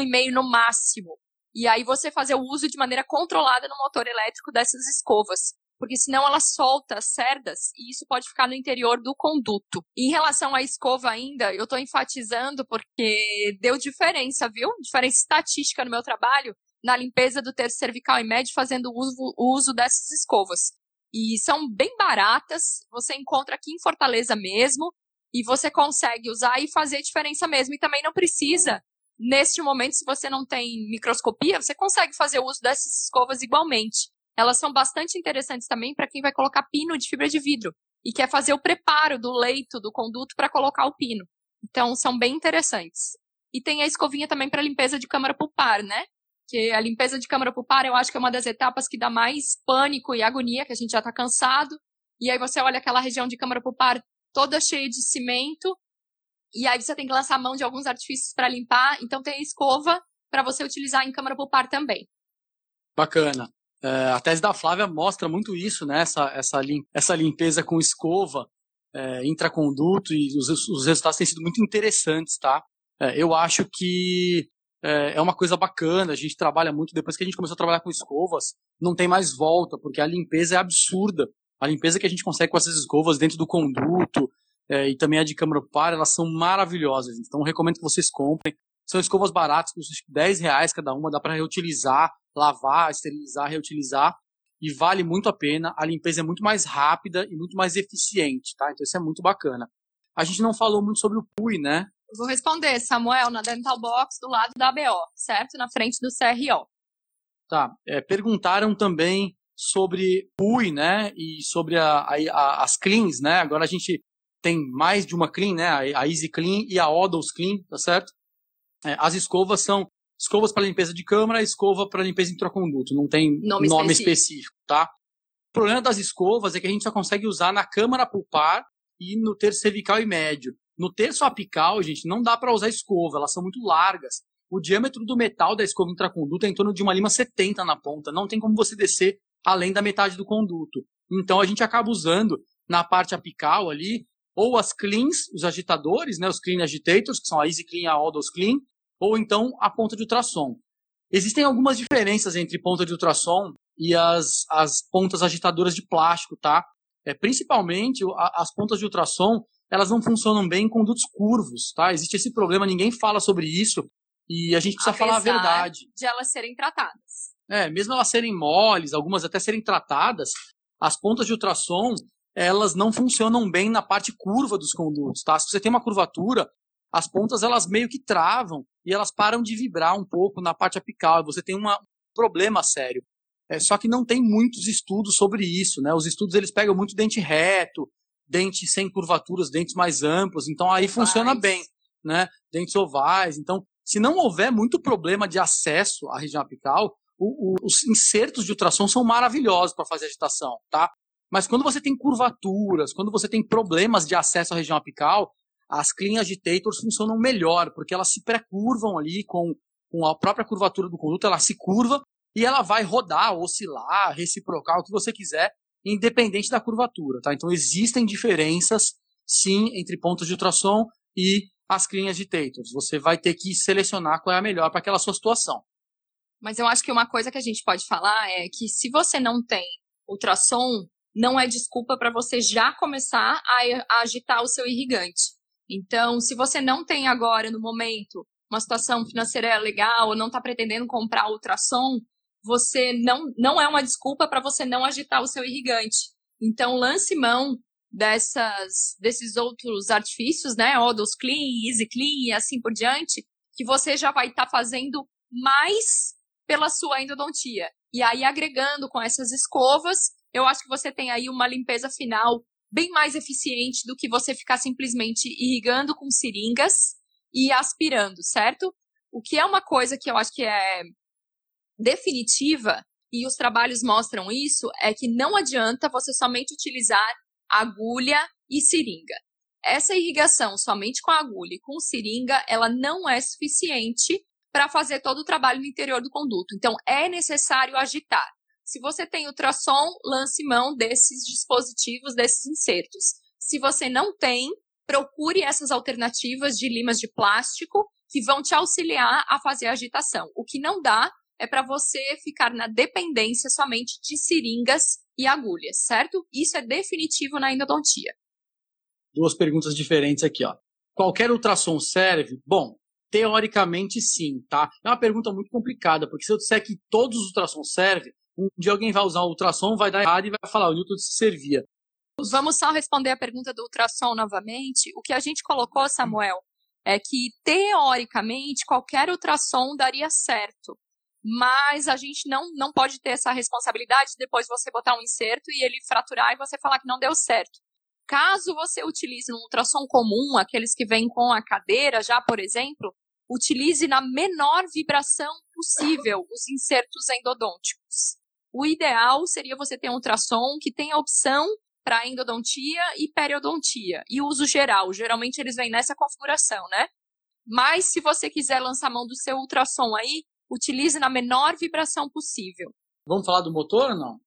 [SPEAKER 4] 1,5 no máximo. E aí você fazer o uso de maneira controlada no motor elétrico dessas escovas. Porque senão ela solta cerdas e isso pode ficar no interior do conduto. Em relação à escova ainda, eu estou enfatizando porque deu diferença, viu? Diferença estatística no meu trabalho na limpeza do terço cervical e médio fazendo uso, o uso dessas escovas. E são bem baratas, você encontra aqui em Fortaleza mesmo, e você consegue usar e fazer diferença mesmo. E também não precisa Neste momento, se você não tem microscopia, você consegue fazer uso dessas escovas igualmente. Elas são bastante interessantes também para quem vai colocar pino de fibra de vidro e quer fazer o preparo do leito, do conduto para colocar o pino. Então, são bem interessantes. E tem a escovinha também para limpeza de câmara pulpar, né? Que a limpeza de câmara pulpar eu acho que é uma das etapas que dá mais pânico e agonia, que a gente já está cansado. E aí você olha aquela região de câmara pulpar toda cheia de cimento e aí você tem que lançar mão de alguns artifícios para limpar. Então tem a escova para você utilizar em câmara pulpar também.
[SPEAKER 3] Bacana. É, a tese da Flávia mostra muito isso, né? Essa, essa, lim, essa limpeza com escova, é, intraconduto, e os, os, resultados têm sido muito interessantes, tá? É, eu acho que é, é uma coisa bacana, a gente trabalha muito, depois que a gente começou a trabalhar com escovas, não tem mais volta, porque a limpeza é absurda. A limpeza que a gente consegue com essas escovas dentro do conduto, é, e também a de câmara par, elas são maravilhosas. Então recomendo que vocês comprem. São escovas baratas, custam 10 reais cada uma, dá para reutilizar, lavar, esterilizar, reutilizar. E vale muito a pena. A limpeza é muito mais rápida e muito mais eficiente, tá? Então isso é muito bacana. A gente não falou muito sobre o PUI, né?
[SPEAKER 4] Vou responder, Samuel, na Dental Box do lado da ABO, certo? Na frente do CRO.
[SPEAKER 3] Tá. É, perguntaram também sobre UI, né, e sobre a, a, a, as cleans, né, agora a gente tem mais de uma clean, né, a, Easy Clean e a Odals Clean, tá certo? É, as escovas são escovas para limpeza de câmara, escova para limpeza de intraconduto, não tem nome, nome específico. específico, tá? O problema das escovas é que a gente só consegue usar na câmara pulpar e no terço cervical e médio. No terço apical, gente, não dá para usar escova, elas são muito largas. O diâmetro do metal da escova intraconduto é em torno de uma lima 70 na ponta, não tem como você descer além da metade do conduto. Então a gente acaba usando na parte apical ali, ou as cleans, os agitadores, né, os clean agitators, que são a Easy Clean e a Aldos Clean, ou então a ponta de ultrassom. Existem algumas diferenças entre ponta de ultrassom e as, as pontas agitadoras de plástico, tá? É, principalmente a, as pontas de ultrassom, elas não funcionam bem em condutos curvos, tá? Existe esse problema, ninguém fala sobre isso e a gente precisa Apesar falar a verdade.
[SPEAKER 4] de elas serem tratadas.
[SPEAKER 3] É, mesmo elas serem moles, algumas até serem tratadas, as pontas de ultrassom, elas não funcionam bem na parte curva dos condutos, tá? Se você tem uma curvatura, as pontas elas meio que travam e elas param de vibrar um pouco na parte apical. Você tem uma, um problema sério. É, só que não tem muitos estudos sobre isso, né? Os estudos eles pegam muito dente reto, dente sem curvaturas, dentes mais amplos. Então aí ovais. funciona bem, né? Dentes ovais. Então, se não houver muito problema de acesso à região apical, o, o, os insertos de ultrassom são maravilhosos para fazer agitação, tá? Mas quando você tem curvaturas, quando você tem problemas de acesso à região apical, as clean agitators funcionam melhor, porque elas se pré-curvam ali com, com a própria curvatura do conduto, ela se curva e ela vai rodar, oscilar, reciprocar, o que você quiser, independente da curvatura, tá? Então existem diferenças, sim, entre pontos de ultrassom e as clean agitators. Você vai ter que selecionar qual é a melhor para aquela sua situação.
[SPEAKER 4] Mas eu acho que uma coisa que a gente pode falar é que se você não tem ultrassom, não é desculpa para você já começar a agitar o seu irrigante. Então, se você não tem agora, no momento, uma situação financeira legal ou não está pretendendo comprar ultrassom, você não, não é uma desculpa para você não agitar o seu irrigante. Então, lance mão dessas, desses outros artifícios, né? Odors Clean, Easy Clean e assim por diante, que você já vai estar tá fazendo mais pela sua endodontia. E aí, agregando com essas escovas, eu acho que você tem aí uma limpeza final bem mais eficiente do que você ficar simplesmente irrigando com seringas e aspirando, certo? O que é uma coisa que eu acho que é definitiva, e os trabalhos mostram isso, é que não adianta você somente utilizar agulha e seringa. Essa irrigação somente com agulha e com seringa, ela não é suficiente para fazer todo o trabalho no interior do conduto. Então, é necessário agitar. Se você tem ultrassom, lance mão desses dispositivos, desses insertos. Se você não tem, procure essas alternativas de limas de plástico que vão te auxiliar a fazer a agitação. O que não dá é para você ficar na dependência somente de seringas e agulhas, certo? Isso é definitivo na endodontia.
[SPEAKER 3] Duas perguntas diferentes aqui, ó. Qualquer ultrassom serve? Bom, teoricamente sim, tá? É uma pergunta muito complicada, porque se eu disser que todos os ultrassons servem, um dia alguém vai usar o ultrassom, vai dar errado e vai falar, o Newton se servia.
[SPEAKER 4] Vamos só responder a pergunta do ultrassom novamente. O que a gente colocou, Samuel, é que teoricamente qualquer ultrassom daria certo. Mas a gente não, não pode ter essa responsabilidade de depois você botar um inserto e ele fraturar e você falar que não deu certo. Caso você utilize um ultrassom comum, aqueles que vêm com a cadeira já, por exemplo, utilize na menor vibração possível os insertos endodônticos. O ideal seria você ter um ultrassom que tenha opção para endodontia e periodontia e uso geral. Geralmente eles vêm nessa configuração, né? Mas se você quiser lançar mão do seu ultrassom aí, utilize na menor vibração possível.
[SPEAKER 3] Vamos falar do motor ou não?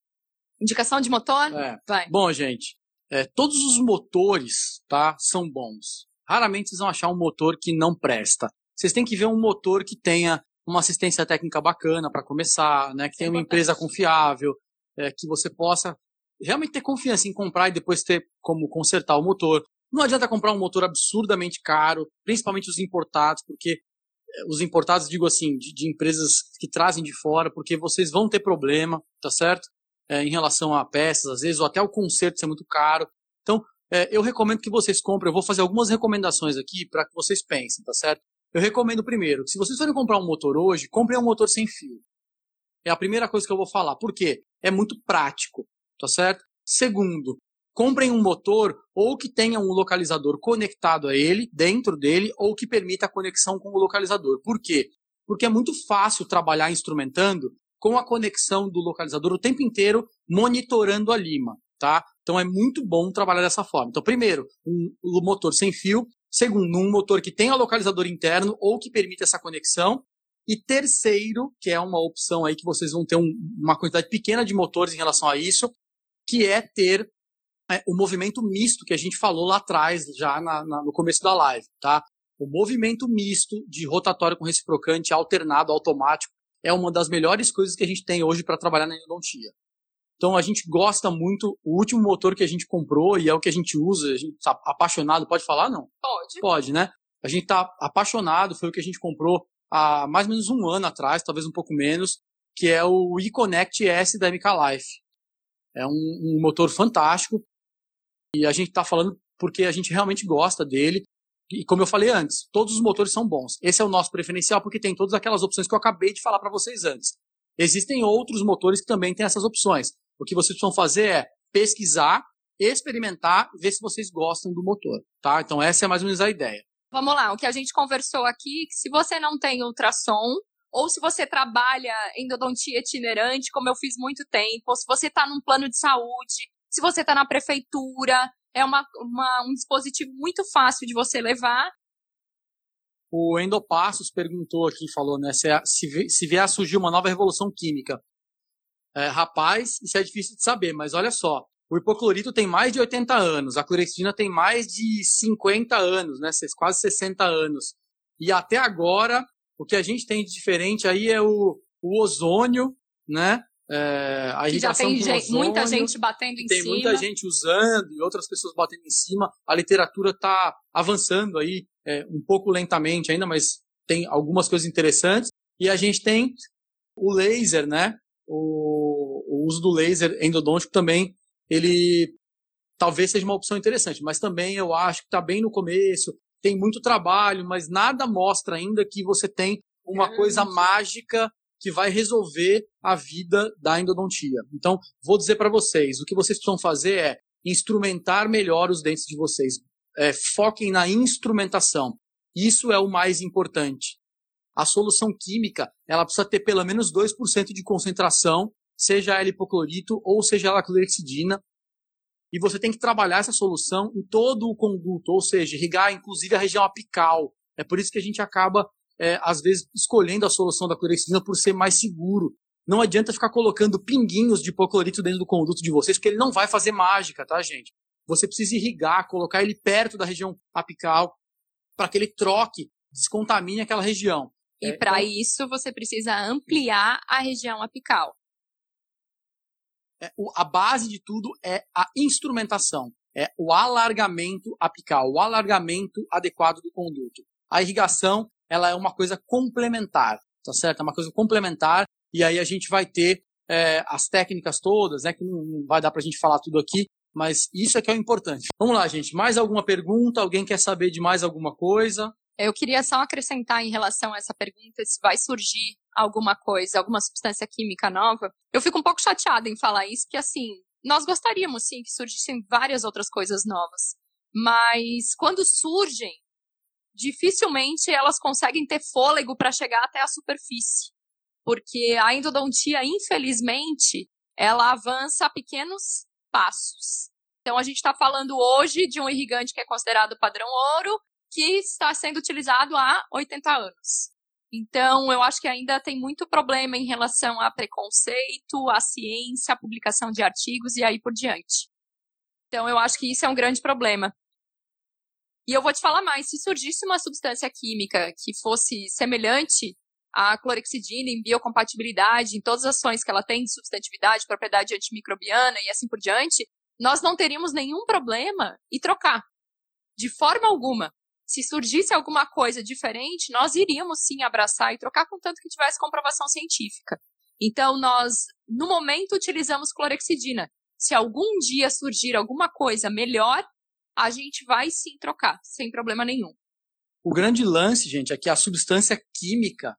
[SPEAKER 4] Indicação de motor?
[SPEAKER 3] É. Vai. Bom, gente, é, todos os motores tá, são bons. Raramente vocês vão achar um motor que não presta. Vocês têm que ver um motor que tenha uma assistência técnica bacana para começar, né? Que tenha uma empresa confiável, é, que você possa realmente ter confiança em comprar e depois ter como consertar o motor. Não adianta comprar um motor absurdamente caro, principalmente os importados, porque é, os importados, digo assim, de, de empresas que trazem de fora, porque vocês vão ter problema, tá certo? É, em relação a peças, às vezes, ou até o conserto ser muito caro. Então, é, eu recomendo que vocês comprem. Eu vou fazer algumas recomendações aqui para que vocês pensem, tá certo? Eu recomendo primeiro, se vocês forem comprar um motor hoje, comprem um motor sem fio. É a primeira coisa que eu vou falar. Por quê? É muito prático, tá certo? Segundo, comprem um motor ou que tenha um localizador conectado a ele, dentro dele, ou que permita a conexão com o localizador. Por quê? Porque é muito fácil trabalhar instrumentando com a conexão do localizador o tempo inteiro monitorando a lima, tá? Então é muito bom trabalhar dessa forma. Então, primeiro, um, motor sem fio. Segundo, um motor que tenha localizador interno ou que permita essa conexão. E terceiro, que é uma opção aí que vocês vão ter um, uma quantidade pequena de motores em relação a isso, que é ter o movimento misto que a gente falou lá atrás, já na, na, no começo da live, tá? O movimento misto de rotatório com reciprocante alternado automático é uma das melhores coisas que a gente tem hoje para trabalhar na endodontia. Então a gente gosta muito. O último motor que a gente comprou e é o que a gente usa, a gente tá apaixonado. Pode falar não?
[SPEAKER 4] Pode.
[SPEAKER 3] Pode, né? A gente tá apaixonado. Foi o que a gente comprou há mais ou menos um ano atrás, talvez um pouco menos, que é o eConnect S da MK Life. É um, um motor fantástico e a gente está falando porque a gente realmente gosta dele. E como eu falei antes, todos os motores são bons. Esse é o nosso preferencial porque tem todas aquelas opções que eu acabei de falar para vocês antes. Existem outros motores que também têm essas opções. O que vocês precisam fazer é pesquisar, experimentar, ver se vocês gostam do motor, tá? Então essa é mais ou menos a ideia.
[SPEAKER 4] Vamos lá, o que a gente conversou aqui, se você não tem ultrassom, ou se você trabalha endodontia itinerante, como eu fiz muito tempo, ou se você está num plano de saúde, se você está na prefeitura, é uma, uma, um dispositivo muito fácil de você levar.
[SPEAKER 3] O Endopassos perguntou aqui, falou, né, se, se, se vier a surgir uma nova revolução química, é, rapaz, isso é difícil de saber, mas olha só. O hipoclorito tem mais de 80 anos, a clorexidina tem mais de 50 anos, né? Quase 60 anos. E até agora, o que a gente tem de diferente aí é o, o ozônio, né? É,
[SPEAKER 4] a já tem gente, muita gente batendo em
[SPEAKER 3] tem
[SPEAKER 4] cima.
[SPEAKER 3] Tem muita gente usando e outras pessoas batendo em cima. A literatura está avançando aí, é, um pouco lentamente ainda, mas tem algumas coisas interessantes. E a gente tem o laser, né? o, o uso do laser endodôntico também, ele talvez seja uma opção interessante, mas também eu acho que está bem no começo, tem muito trabalho, mas nada mostra ainda que você tem uma coisa mágica que vai resolver a vida da endodontia. Então, vou dizer para vocês, o que vocês precisam fazer é instrumentar melhor os dentes de vocês. É, foquem na instrumentação. Isso é o mais importante a solução química ela precisa ter pelo menos 2% de concentração, seja ela hipoclorito ou seja ela clorexidina. E você tem que trabalhar essa solução em todo o conduto, ou seja, irrigar inclusive a região apical. É por isso que a gente acaba, é, às vezes, escolhendo a solução da clorexidina por ser mais seguro. Não adianta ficar colocando pinguinhos de hipoclorito dentro do conduto de vocês, porque ele não vai fazer mágica, tá, gente? Você precisa irrigar, colocar ele perto da região apical, para que ele troque, descontamine aquela região.
[SPEAKER 4] E é, para então, isso você precisa ampliar a região apical.
[SPEAKER 3] É, o, a base de tudo é a instrumentação, é o alargamento apical, o alargamento adequado do conduto. A irrigação ela é uma coisa complementar, tá certo? É uma coisa complementar e aí a gente vai ter é, as técnicas todas, né? Que não, vai dar para a gente falar tudo aqui, mas isso é que é o importante. Vamos lá, gente. Mais alguma pergunta? Alguém quer saber de mais alguma coisa?
[SPEAKER 4] Eu queria só acrescentar em relação a essa pergunta se vai surgir alguma coisa, alguma substância química nova. Eu fico um pouco chateada em falar isso, que assim, nós gostaríamos sim que surgissem várias outras coisas novas. Mas quando surgem, dificilmente elas conseguem ter fôlego para chegar até a superfície. Porque a endodontia, infelizmente, ela avança a pequenos passos. Então a gente está falando hoje de um irrigante que é considerado padrão ouro, que está sendo utilizado há 80 anos. Então, eu acho que ainda tem muito problema em relação a preconceito, a ciência, a publicação de artigos e aí por diante. Então, eu acho que isso é um grande problema. E eu vou te falar mais: se surgisse uma substância química que fosse semelhante à clorexidina em biocompatibilidade, em todas as ações que ela tem de substantividade, propriedade antimicrobiana e assim por diante, nós não teríamos nenhum problema em trocar. De forma alguma se surgisse alguma coisa diferente, nós iríamos sim abraçar e trocar, contanto que tivesse comprovação científica. Então, nós, no momento, utilizamos clorexidina. Se algum dia surgir alguma coisa melhor, a gente vai sim trocar, sem problema nenhum.
[SPEAKER 3] O grande lance, gente, é que a substância química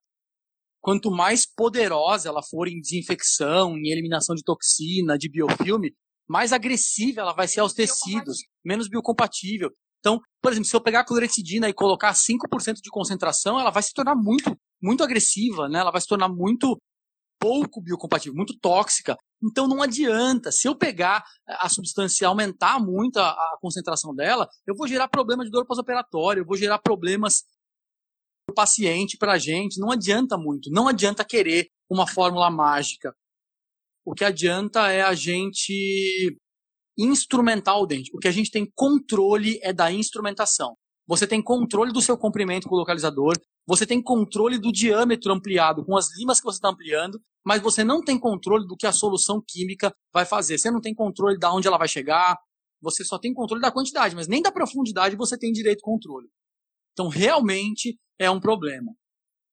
[SPEAKER 3] quanto mais poderosa ela for em desinfecção, em eliminação de toxina, de biofilme, mais agressiva ela vai ser aos tecidos, menos biocompatível. Então, por exemplo, se eu pegar a clorexidina e colocar 5% de concentração, ela vai se tornar muito, muito agressiva, né? Ela vai se tornar muito pouco biocompatível, muito tóxica. Então não adianta. Se eu pegar a substância e aumentar muito a, a concentração dela, eu vou gerar problema de dor pós-operatório, eu vou gerar problemas para o paciente, para a gente. Não adianta muito. Não adianta querer uma fórmula mágica. O que adianta é a gente instrumentar o dente. O que a gente tem controle é da instrumentação. Você tem controle do seu comprimento com o localizador, você tem controle do diâmetro ampliado com as limas que você está ampliando, mas você não tem controle do que a solução química vai fazer. Você não tem controle de onde ela vai chegar, você só tem controle da quantidade, mas nem da profundidade você tem direito controle. Então, realmente é um problema.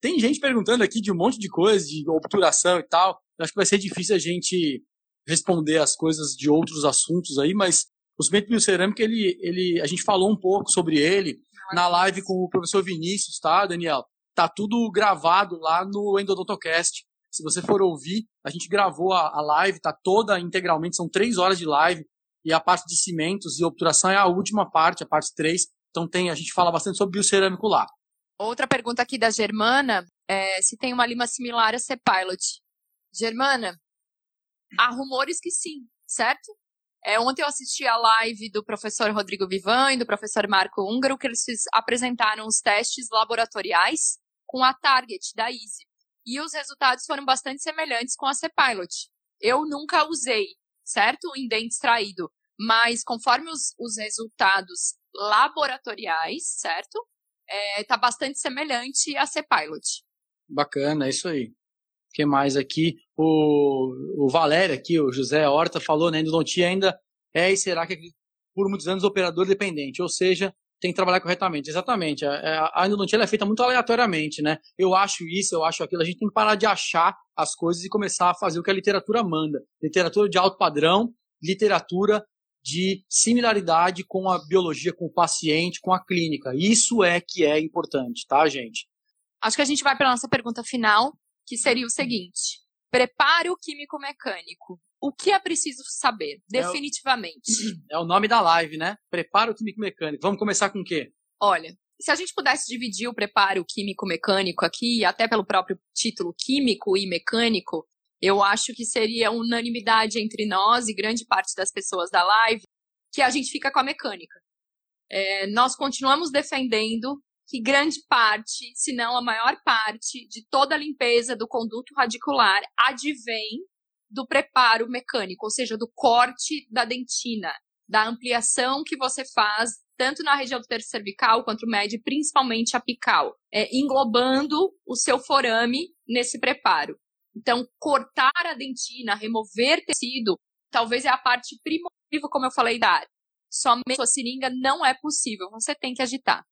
[SPEAKER 3] Tem gente perguntando aqui de um monte de coisa, de obturação e tal. Eu acho que vai ser difícil a gente responder as coisas de outros assuntos aí, mas o cimento biocerâmico, ele, ele, a gente falou um pouco sobre ele na live com o professor Vinícius, tá, Daniel? Tá tudo gravado lá no Endodontocast. Se você for ouvir, a gente gravou a, a live, tá toda integralmente, são três horas de live, e a parte de cimentos e obturação é a última parte, a parte 3. Então tem, a gente fala bastante sobre biocerâmico lá.
[SPEAKER 4] Outra pergunta aqui da Germana é se tem uma lima similar a C-Pilot. Germana, há rumores que sim, certo? É, ontem eu assisti a live do professor Rodrigo Vivan e do professor Marco Húngaro, que eles apresentaram os testes laboratoriais com a Target da Easy. E os resultados foram bastante semelhantes com a C-Pilot. Eu nunca usei, certo? Em dente extraído. Mas conforme os, os resultados laboratoriais, certo? É, tá bastante semelhante a C-Pilot.
[SPEAKER 3] Bacana, é isso aí que mais aqui? O, o Valério aqui, o José Horta falou, né? Endodontia ainda é e será que por muitos anos operador dependente, ou seja, tem que trabalhar corretamente. Exatamente. A, a endodontia é feita muito aleatoriamente, né? Eu acho isso, eu acho aquilo. A gente tem que parar de achar as coisas e começar a fazer o que a literatura manda. Literatura de alto padrão, literatura de similaridade com a biologia, com o paciente, com a clínica. Isso é que é importante, tá, gente?
[SPEAKER 4] Acho que a gente vai para a nossa pergunta final, que seria o seguinte: preparo químico-mecânico. O que é preciso saber, definitivamente?
[SPEAKER 3] É o, é o nome da live, né? Preparo químico-mecânico. Vamos começar com o quê?
[SPEAKER 4] Olha, se a gente pudesse dividir o preparo químico-mecânico aqui, até pelo próprio título químico e mecânico, eu acho que seria unanimidade entre nós e grande parte das pessoas da live que a gente fica com a mecânica. É, nós continuamos defendendo que grande parte, se não a maior parte, de toda a limpeza do conduto radicular advém do preparo mecânico, ou seja, do corte da dentina, da ampliação que você faz tanto na região do terço cervical quanto médio, principalmente apical, é, englobando o seu forame nesse preparo. Então, cortar a dentina, remover tecido, talvez é a parte primordial, como eu falei, da área. Somente a seringa não é possível, você tem que agitar.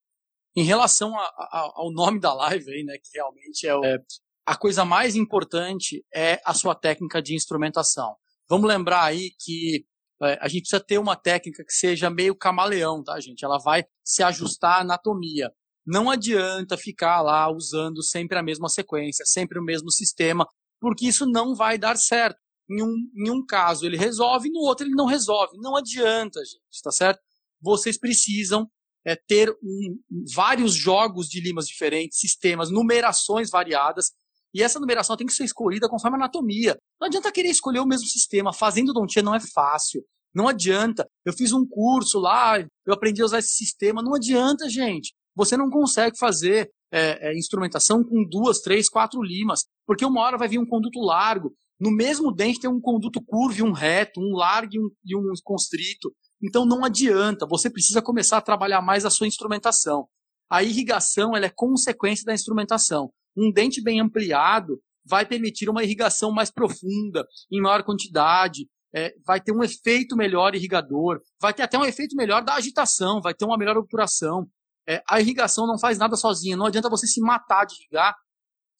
[SPEAKER 3] Em relação a, a, ao nome da live aí, né, que realmente é, o, é a coisa mais importante é a sua técnica de instrumentação. Vamos lembrar aí que é, a gente precisa ter uma técnica que seja meio camaleão, tá, gente? Ela vai se ajustar à anatomia. Não adianta ficar lá usando sempre a mesma sequência, sempre o mesmo sistema, porque isso não vai dar certo. Em um, em um caso ele resolve, no outro ele não resolve. Não adianta, gente, tá certo? Vocês precisam é, ter um, vários jogos de limas diferentes, sistemas, numerações variadas, e essa numeração tem que ser escolhida conforme a anatomia. Não adianta querer escolher o mesmo sistema. Fazendo odontia não é fácil. Não adianta. Eu fiz um curso lá, eu aprendi a usar esse sistema. Não adianta, gente. Você não consegue fazer é, é, instrumentação com duas, três, quatro limas, porque uma hora vai vir um conduto largo. No mesmo dente tem um conduto curvo e um reto, um largo e um, e um constrito. Então não adianta, você precisa começar a trabalhar mais a sua instrumentação. A irrigação ela é consequência da instrumentação. Um dente bem ampliado vai permitir uma irrigação mais profunda, em maior quantidade, é, vai ter um efeito melhor irrigador, vai ter até um efeito melhor da agitação, vai ter uma melhor obturação. É, a irrigação não faz nada sozinha, não adianta você se matar de irrigar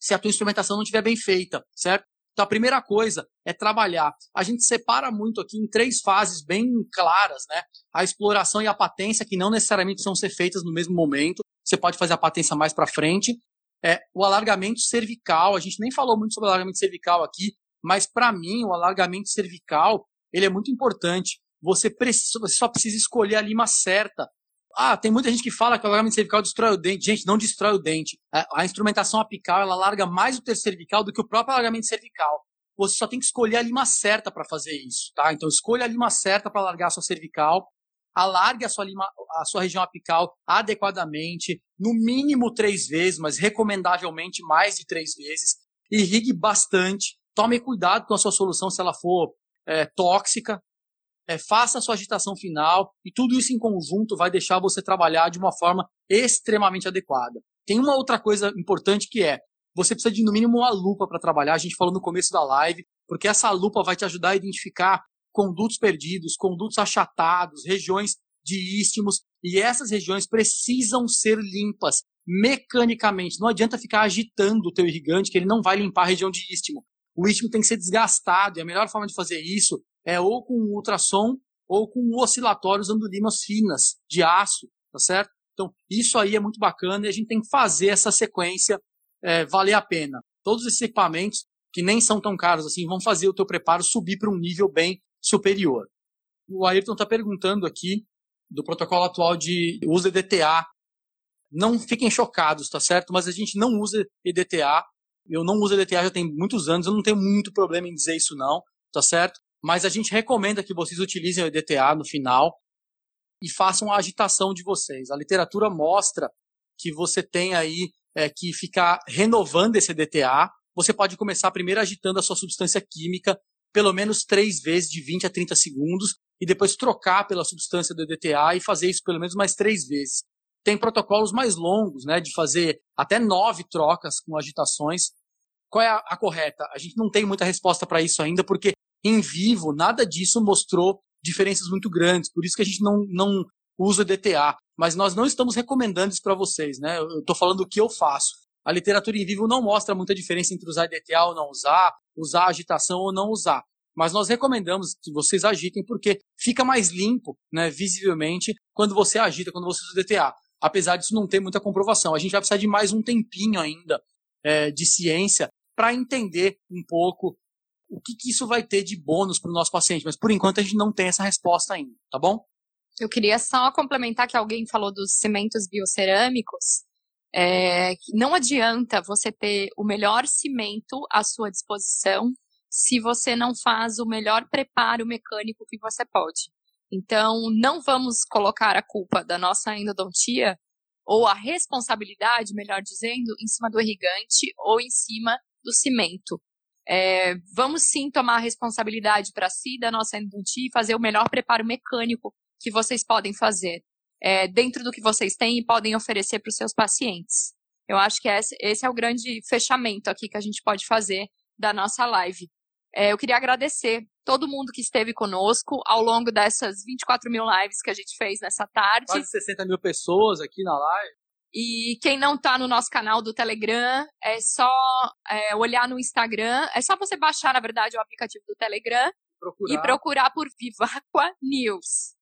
[SPEAKER 3] se a tua instrumentação não estiver bem feita, certo? Então, a primeira coisa é trabalhar. A gente separa muito aqui em três fases bem claras, né? A exploração e a patência, que não necessariamente são ser feitas no mesmo momento. Você pode fazer a patência mais para frente. é o alargamento cervical. A gente nem falou muito sobre alargamento cervical aqui, mas para mim o alargamento cervical ele é muito importante. Você, precisa, você só precisa escolher a lima certa. Ah, tem muita gente que fala que o alargamento cervical destrói o dente. Gente, não destrói o dente. A, instrumentação apical ela larga mais o terço cervical do que o próprio alargamento cervical. Você só tem que escolher a lima certa para fazer isso, tá? Então escolha a lima certa para largar a sua cervical alargue a sua, lima, a sua região apical adequadamente, no mínimo três vezes, mas recomendavelmente mais de três vezes. Irrigue bastante. Tome cuidado com a sua solução se ela for é, tóxica. É, faça a sua agitação final e tudo isso em conjunto vai deixar você trabalhar de uma forma extremamente adequada. Tem uma outra coisa importante que é você precisa de no mínimo uma lupa para trabalhar. A gente falou no começo da live, porque essa lupa vai te ajudar a identificar condutos perdidos, condutos achatados, regiões de istmos, e essas regiões precisam ser limpas mecanicamente. Não adianta ficar agitando o teu irrigante, que ele não vai limpar a região de istmo. O istmo tem que ser desgastado, e a melhor forma de fazer isso é ou com ultrassom ou com o oscilatório usando limas finas, de aço, tá certo? Então, isso aí é muito bacana e a gente tem que fazer essa sequência é, valer a pena. Todos esses equipamentos, que nem são tão caros assim, vão fazer o teu preparo subir para um nível bem superior. O Ayrton está perguntando aqui do protocolo atual de uso EDTA. Não fiquem chocados, tá certo? Mas a gente não usa EDTA. Eu não uso EDTA já tem muitos anos, eu não tenho muito problema em dizer isso não, tá certo? Mas a gente recomenda que vocês utilizem o EDTA no final e façam a agitação de vocês. A literatura mostra que você tem aí é, que ficar renovando esse EDTA. Você pode começar primeiro agitando a sua substância química pelo menos três vezes de 20 a 30 segundos e depois trocar pela substância do EDTA e fazer isso pelo menos mais três vezes. Tem protocolos mais longos, né, de fazer até nove trocas com agitações. Qual é a, a correta? A gente não tem muita resposta para isso ainda, porque em vivo nada disso mostrou diferenças muito grandes. Por isso que a gente não, não usa o EDTA. Mas nós não estamos recomendando isso para vocês, né? Eu estou falando o que eu faço. A literatura em vivo não mostra muita diferença entre usar EDTA ou não usar, usar agitação ou não usar. Mas nós recomendamos que vocês agitem porque fica mais limpo, né, visivelmente, quando você agita, quando você usa DTA. Apesar disso não ter muita comprovação. A gente vai precisar de mais um tempinho ainda é, de ciência para entender um pouco o que, que isso vai ter de bônus para o nosso paciente. Mas por enquanto a gente não tem essa resposta ainda, tá bom?
[SPEAKER 4] Eu queria só complementar que alguém falou dos cimentos biocerâmicos. É, não adianta você ter o melhor cimento à sua disposição se você não faz o melhor preparo mecânico que você pode. Então, não vamos colocar a culpa da nossa endodontia ou a responsabilidade, melhor dizendo, em cima do irrigante ou em cima do cimento. É, vamos sim tomar a responsabilidade para si da nossa endodontia e fazer o melhor preparo mecânico que vocês podem fazer é, dentro do que vocês têm e podem oferecer para os seus pacientes. Eu acho que esse, esse, é o grande fechamento aqui que a gente pode fazer da nossa live. É, eu queria agradecer todo mundo que esteve conosco ao longo dessas 24 mil lives que a gente fez nessa tarde.
[SPEAKER 3] Quase 60 mil pessoas aqui na live.
[SPEAKER 4] E quem não está no nosso canal do Telegram, é só é, olhar no Instagram. É só você baixar, na verdade, o aplicativo do Telegram procurar. e procurar por Vivaqua News.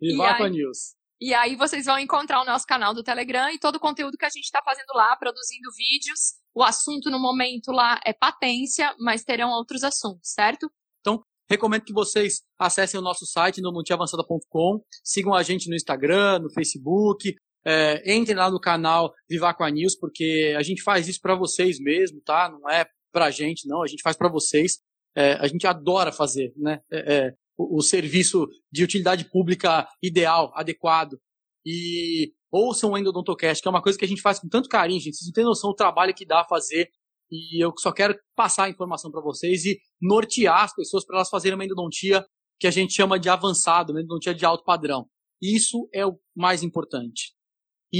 [SPEAKER 3] Vivaqua News.
[SPEAKER 4] E aí vocês vão encontrar o nosso canal do Telegram e todo o conteúdo que a gente está fazendo lá, produzindo vídeos. O assunto no momento lá é patência, mas terão outros assuntos, certo?
[SPEAKER 3] Então, recomendo que vocês acessem o nosso site no sigam a gente no Instagram, no Facebook, é, entrem lá no canal Vivaco News, porque a gente faz isso para vocês mesmo, tá? Não é pra gente, não, a gente faz para vocês. É, a gente adora fazer, né? É, é o, o serviço de utilidade pública ideal, adequado. E ouçam o Endodontocast, que é uma coisa que a gente faz com tanto carinho, gente. Vocês não têm noção do trabalho que dá a fazer. E eu só quero passar a informação para vocês e nortear as pessoas para elas fazerem uma endodontia que a gente chama de avançado, uma endodontia de alto padrão. Isso é o mais importante.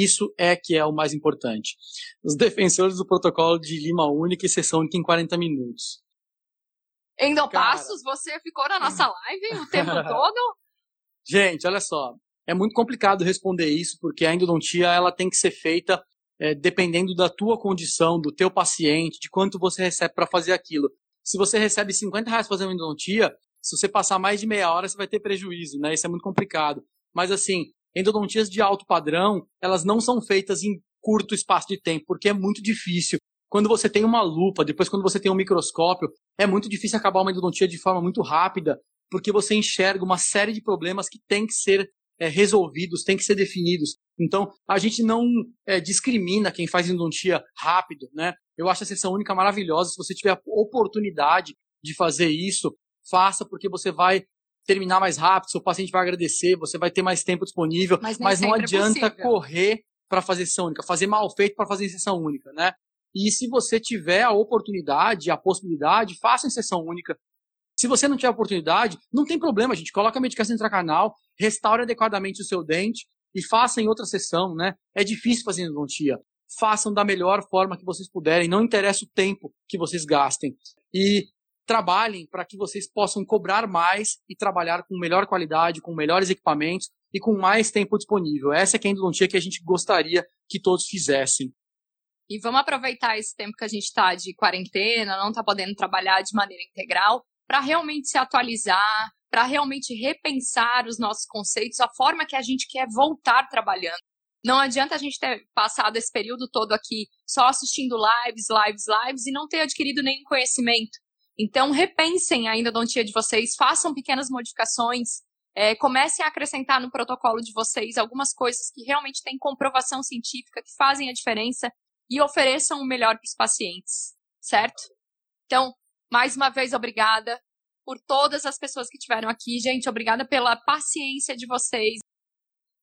[SPEAKER 3] Isso é que é o mais importante. Os defensores do protocolo de Lima única e sessão única em 40 minutos.
[SPEAKER 4] Endopassos, você ficou na nossa live o tempo todo?
[SPEAKER 3] Gente, olha só. É muito complicado responder isso, porque a endodontia ela tem que ser feita é, dependendo da tua condição, do teu paciente, de quanto você recebe para fazer aquilo. Se você recebe 50 reais fazendo endodontia, se você passar mais de meia hora, você vai ter prejuízo, né? Isso é muito complicado. Mas assim, endodontias de alto padrão, elas não são feitas em curto espaço de tempo, porque é muito difícil. Quando você tem uma lupa, depois quando você tem um microscópio, é muito difícil acabar uma endodontia de forma muito rápida, porque você enxerga uma série de problemas que tem que ser é, resolvidos, tem que ser definidos. Então, a gente não é, discrimina quem faz endodontia rápido, né? Eu acho a sessão única maravilhosa. Se você tiver a oportunidade de fazer isso, faça, porque você vai terminar mais rápido, seu paciente vai agradecer, você vai ter mais tempo disponível,
[SPEAKER 4] mas,
[SPEAKER 3] mas não
[SPEAKER 4] é
[SPEAKER 3] adianta
[SPEAKER 4] é
[SPEAKER 3] correr para fazer sessão única, fazer mal feito para fazer sessão única, né? E se você tiver a oportunidade, a possibilidade, faça em sessão única. Se você não tiver a oportunidade, não tem problema, a gente coloca a medicação intracanal, restaure adequadamente o seu dente e faça em outra sessão, né? É difícil fazer endodontia. Façam da melhor forma que vocês puderem, não interessa o tempo que vocês gastem. E trabalhem para que vocês possam cobrar mais e trabalhar com melhor qualidade, com melhores equipamentos e com mais tempo disponível. Essa é, a endodontia que a gente gostaria que todos fizessem.
[SPEAKER 4] E vamos aproveitar esse tempo que a gente está de quarentena, não está podendo trabalhar de maneira integral, para realmente se atualizar, para realmente repensar os nossos conceitos, a forma que a gente quer voltar trabalhando. Não adianta a gente ter passado esse período todo aqui só assistindo lives, lives, lives e não ter adquirido nenhum conhecimento. Então, repensem a endodontia de vocês, façam pequenas modificações, é, comecem a acrescentar no protocolo de vocês algumas coisas que realmente têm comprovação científica, que fazem a diferença e ofereçam o melhor para os pacientes, certo? Então, mais uma vez, obrigada por todas as pessoas que estiveram aqui. Gente, obrigada pela paciência de vocês.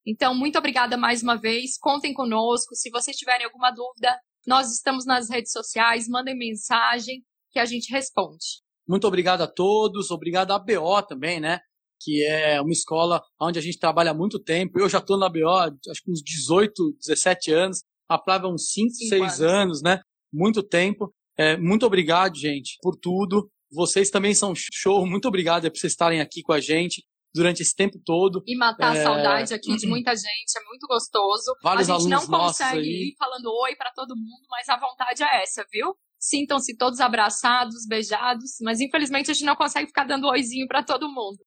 [SPEAKER 4] Então, muito obrigada mais uma vez. Contem conosco. Se vocês tiverem alguma dúvida, nós estamos nas redes sociais. Mandem mensagem que a gente responde.
[SPEAKER 3] Muito obrigado a todos, obrigado à BO também, né? Que é uma escola onde a gente trabalha há muito tempo. Eu já estou na BO, acho que uns 18, 17 anos. A Flávia uns 5, 6 anos. anos, né? Muito tempo. É, muito obrigado, gente, por tudo. Vocês também são show. Muito obrigado por vocês estarem aqui com a gente durante esse tempo todo.
[SPEAKER 4] E matar é... a saudade aqui de muita gente, é muito gostoso.
[SPEAKER 3] Vários
[SPEAKER 4] a gente
[SPEAKER 3] não
[SPEAKER 4] consegue ir falando oi para todo mundo, mas a vontade é essa, viu? Sintam-se todos abraçados, beijados, mas infelizmente a gente não consegue ficar dando oizinho para todo mundo.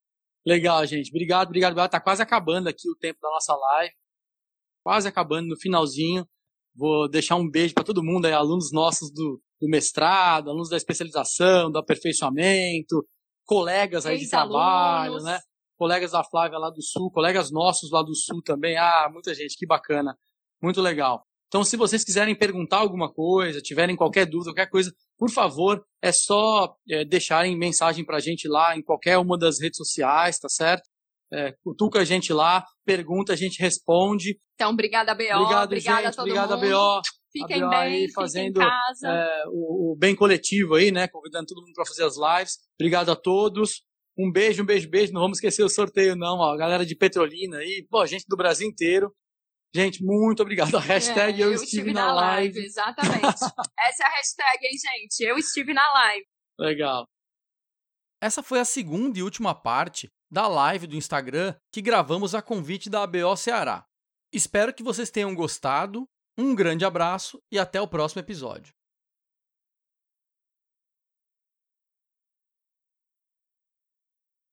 [SPEAKER 3] Legal, gente. Obrigado, obrigado. Tá quase acabando aqui o tempo da nossa live. Quase acabando no finalzinho. Vou deixar um beijo para todo mundo aí, alunos nossos do, do, mestrado, alunos da especialização, do aperfeiçoamento, colegas aí de trabalho, né? Colegas da Flávia lá do Sul, colegas nossos lá do Sul também. Ah, muita gente, que bacana. Muito legal. Então, se vocês quiserem perguntar alguma coisa, tiverem qualquer dúvida, qualquer coisa, por favor, é só é, deixarem mensagem para a gente lá em qualquer uma das redes sociais, tá certo? É, cutuca a gente lá, pergunta, a gente responde.
[SPEAKER 4] Então, obrigada, BO.
[SPEAKER 3] Obrigado,
[SPEAKER 4] obrigada
[SPEAKER 3] gente.
[SPEAKER 4] a todo
[SPEAKER 3] obrigada,
[SPEAKER 4] mundo.
[SPEAKER 3] BO.
[SPEAKER 4] Fiquem
[SPEAKER 3] a BO
[SPEAKER 4] bem,
[SPEAKER 3] fazendo
[SPEAKER 4] é,
[SPEAKER 3] o, o, bem coletivo aí, né? Convidando todo mundo para fazer as lives. Obrigado a todos. Um beijo, um beijo, beijo. Não vamos esquecer o sorteio, não. Ó. Galera de Petrolina aí, pô, gente do Brasil inteiro. Gente, muito obrigado. A hashtag
[SPEAKER 4] é,
[SPEAKER 3] eu,
[SPEAKER 4] eu
[SPEAKER 3] estive,
[SPEAKER 4] estive,
[SPEAKER 3] na,
[SPEAKER 4] na
[SPEAKER 3] live.
[SPEAKER 4] live. Exatamente. Essa é a hashtag, hein, gente? Eu estive na live.
[SPEAKER 3] Legal.
[SPEAKER 2] Essa foi a segunda e última parte da live do Instagram que gravamos a convite da ABO Ceará. Espero que vocês tenham gostado. Um grande abraço e até o próximo episódio.